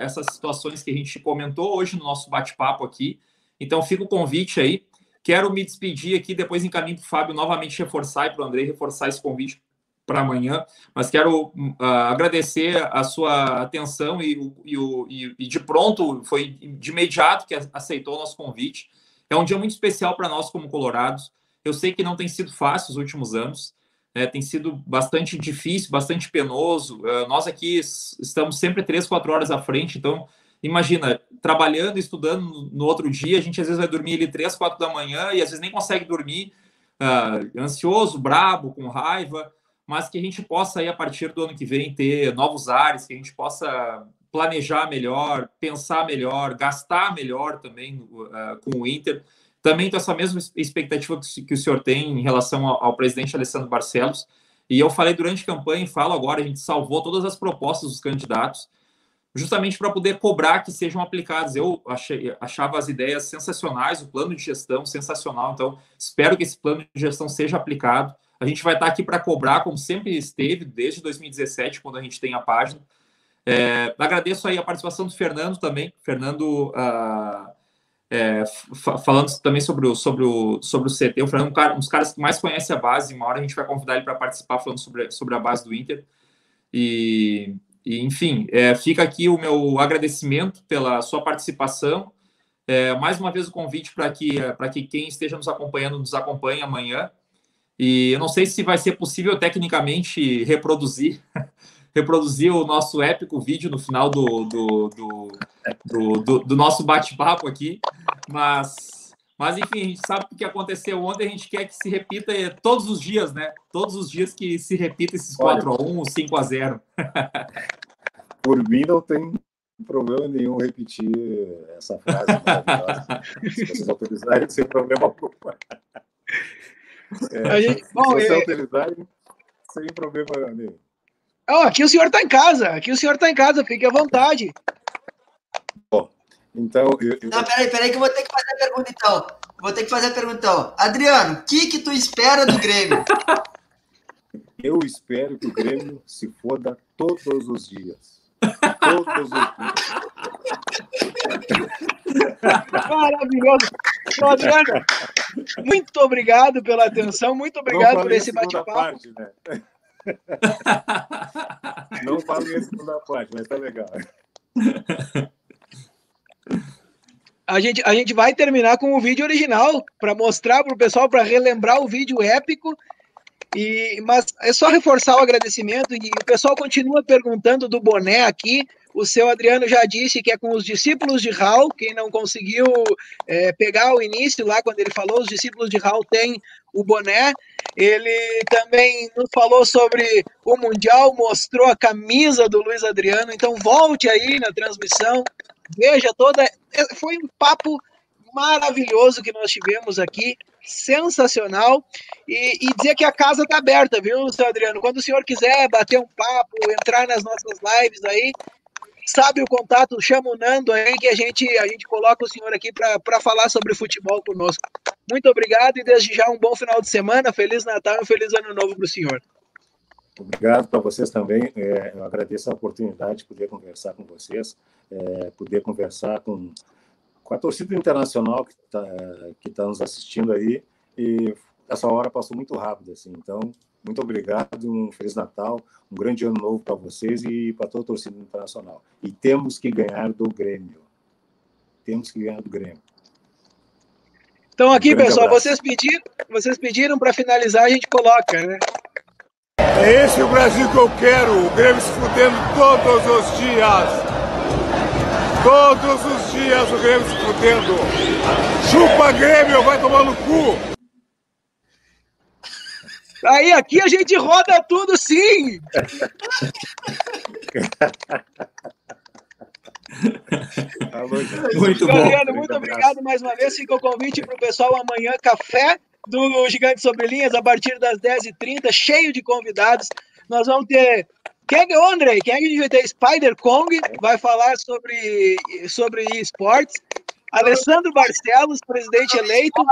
essas situações que a gente comentou hoje no nosso bate-papo aqui. Então, fica o convite aí. Quero me despedir aqui, depois encaminho para o Fábio novamente reforçar e para o André reforçar esse convite para amanhã, mas quero uh, agradecer a sua atenção e, e, e, e de pronto, foi de imediato que aceitou o nosso convite. É um dia muito especial para nós como colorados. Eu sei que não tem sido fácil os últimos anos, né? tem sido bastante difícil, bastante penoso. Uh, nós aqui estamos sempre três, quatro horas à frente, então imagina, trabalhando, estudando no outro dia, a gente às vezes vai dormir ali três, quatro da manhã e às vezes nem consegue dormir, uh, ansioso, brabo, com raiva, mas que a gente possa aí a partir do ano que vem ter novos ares, que a gente possa planejar melhor, pensar melhor, gastar melhor também uh, com o Inter. Também com essa mesma expectativa que, o senhor tem em relação ao, ao, presidente Alessandro Barcelos. E eu falei durante a campanha e falo agora, a gente salvou todas as propostas dos candidatos, justamente para poder cobrar que sejam aplicadas. Eu achei, achava as ideias sensacionais, o plano de gestão sensacional, então espero que esse plano de gestão seja aplicado. A gente vai estar aqui para cobrar, como sempre esteve, desde 2017, quando a gente tem a página. É, agradeço aí a participação do Fernando também. Fernando uh, é, falando também sobre o, sobre, o, sobre o CT. O Fernando é um, dos caras que mais conhece a base. Uma hora a gente vai convidar ele para participar falando sobre, sobre a base do Inter. E, e enfim, é, fica aqui o meu agradecimento pela sua participação. É, mais uma vez o convite para que, que quem esteja nos acompanhando nos acompanhe amanhã. E eu não sei se vai ser possível tecnicamente reproduzir reproduzir o nosso épico vídeo no final do, do, do, do, do, do nosso bate-papo aqui, mas, mas enfim, a gente sabe o que aconteceu ontem, a gente quer que se repita todos os dias, né? Todos os dias que se repita esses 4x1, 5x0. Por mim não tem problema nenhum repetir essa frase maravilhosa. se vocês autorizarem, sem problema algum. É, a gente, bom, se vocês é... autorizarem, sem problema nenhum. Oh, aqui o senhor está em casa, aqui o senhor está em casa, fique à vontade. Bom, então. Eu, eu... Não, peraí, peraí, que eu vou ter que fazer a pergunta então. Vou ter que fazer a pergunta então. Adriano, o que, que tu espera do Grêmio? eu espero que o Grêmio se foda todos os dias. Todos os dias. Maravilhoso. Então, Adriano, muito obrigado pela atenção, muito obrigado por esse bate-papo. Né? Não falei a segunda parte, mas tá legal. A gente, a gente vai terminar com o vídeo original para mostrar para o pessoal, para relembrar o vídeo épico. E, mas é só reforçar o agradecimento e o pessoal continua perguntando do boné aqui. O seu Adriano já disse que é com os discípulos de Raul. Quem não conseguiu é, pegar o início lá, quando ele falou, os discípulos de Raul têm o boné. Ele também nos falou sobre o Mundial, mostrou a camisa do Luiz Adriano. Então, volte aí na transmissão, veja toda. É, foi um papo maravilhoso que nós tivemos aqui, sensacional. E, e dizer que a casa está aberta, viu, seu Adriano? Quando o senhor quiser bater um papo, entrar nas nossas lives aí, sabe o contato, chama o Nando aí que a gente, a gente coloca o senhor aqui para falar sobre futebol conosco. Muito obrigado e desde já um bom final de semana, Feliz Natal e um Feliz Ano Novo para o senhor. Obrigado para vocês também. É, eu agradeço a oportunidade de poder conversar com vocês, é, poder conversar com, com a torcida internacional que está que tá nos assistindo aí. E essa hora passou muito rápido, assim. Então, muito obrigado, um Feliz Natal, um grande ano novo para vocês e para toda a torcida internacional. E temos que ganhar do Grêmio. Temos que ganhar do Grêmio. Então aqui, um pessoal, vocês pediram, vocês pediram para finalizar, a gente coloca, né? É esse o Brasil que eu quero, o Grêmio se fudendo todos os dias. Todos os dias o Grêmio se fudendo. Chupa Grêmio, vai tomar no cu. Aí aqui a gente roda tudo sim. muito Juliano, bom. muito obrigado mais uma vez. Fica o convite para o pessoal amanhã, café do Gigante Sobre Linhas, a partir das 10h30, cheio de convidados. Nós vamos ter. Quem é que, André? Quem é que a gente vai ter? Spider Kong vai falar sobre, sobre esportes. Alessandro Barcelos, presidente eleito.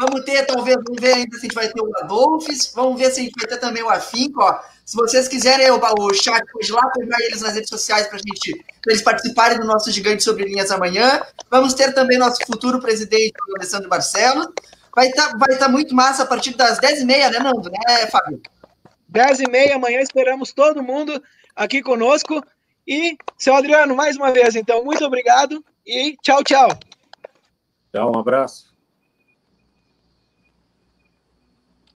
Vamos ter, talvez, vamos ver ainda se a gente vai ter o Adolfes, vamos ver se a gente vai ter também o Afinco, ó. Se vocês quiserem o, o chat hoje lá, pegar eles nas redes sociais para gente, pra eles participarem do nosso Gigante Sobre Linhas amanhã. Vamos ter também nosso futuro presidente, o Alessandro Barcelos. Vai estar tá, vai tá muito massa a partir das 10h30, né, Nando? Né, Fábio? 10h30, amanhã esperamos todo mundo aqui conosco. E, seu Adriano, mais uma vez, então, muito obrigado e tchau, tchau. Tchau, um abraço.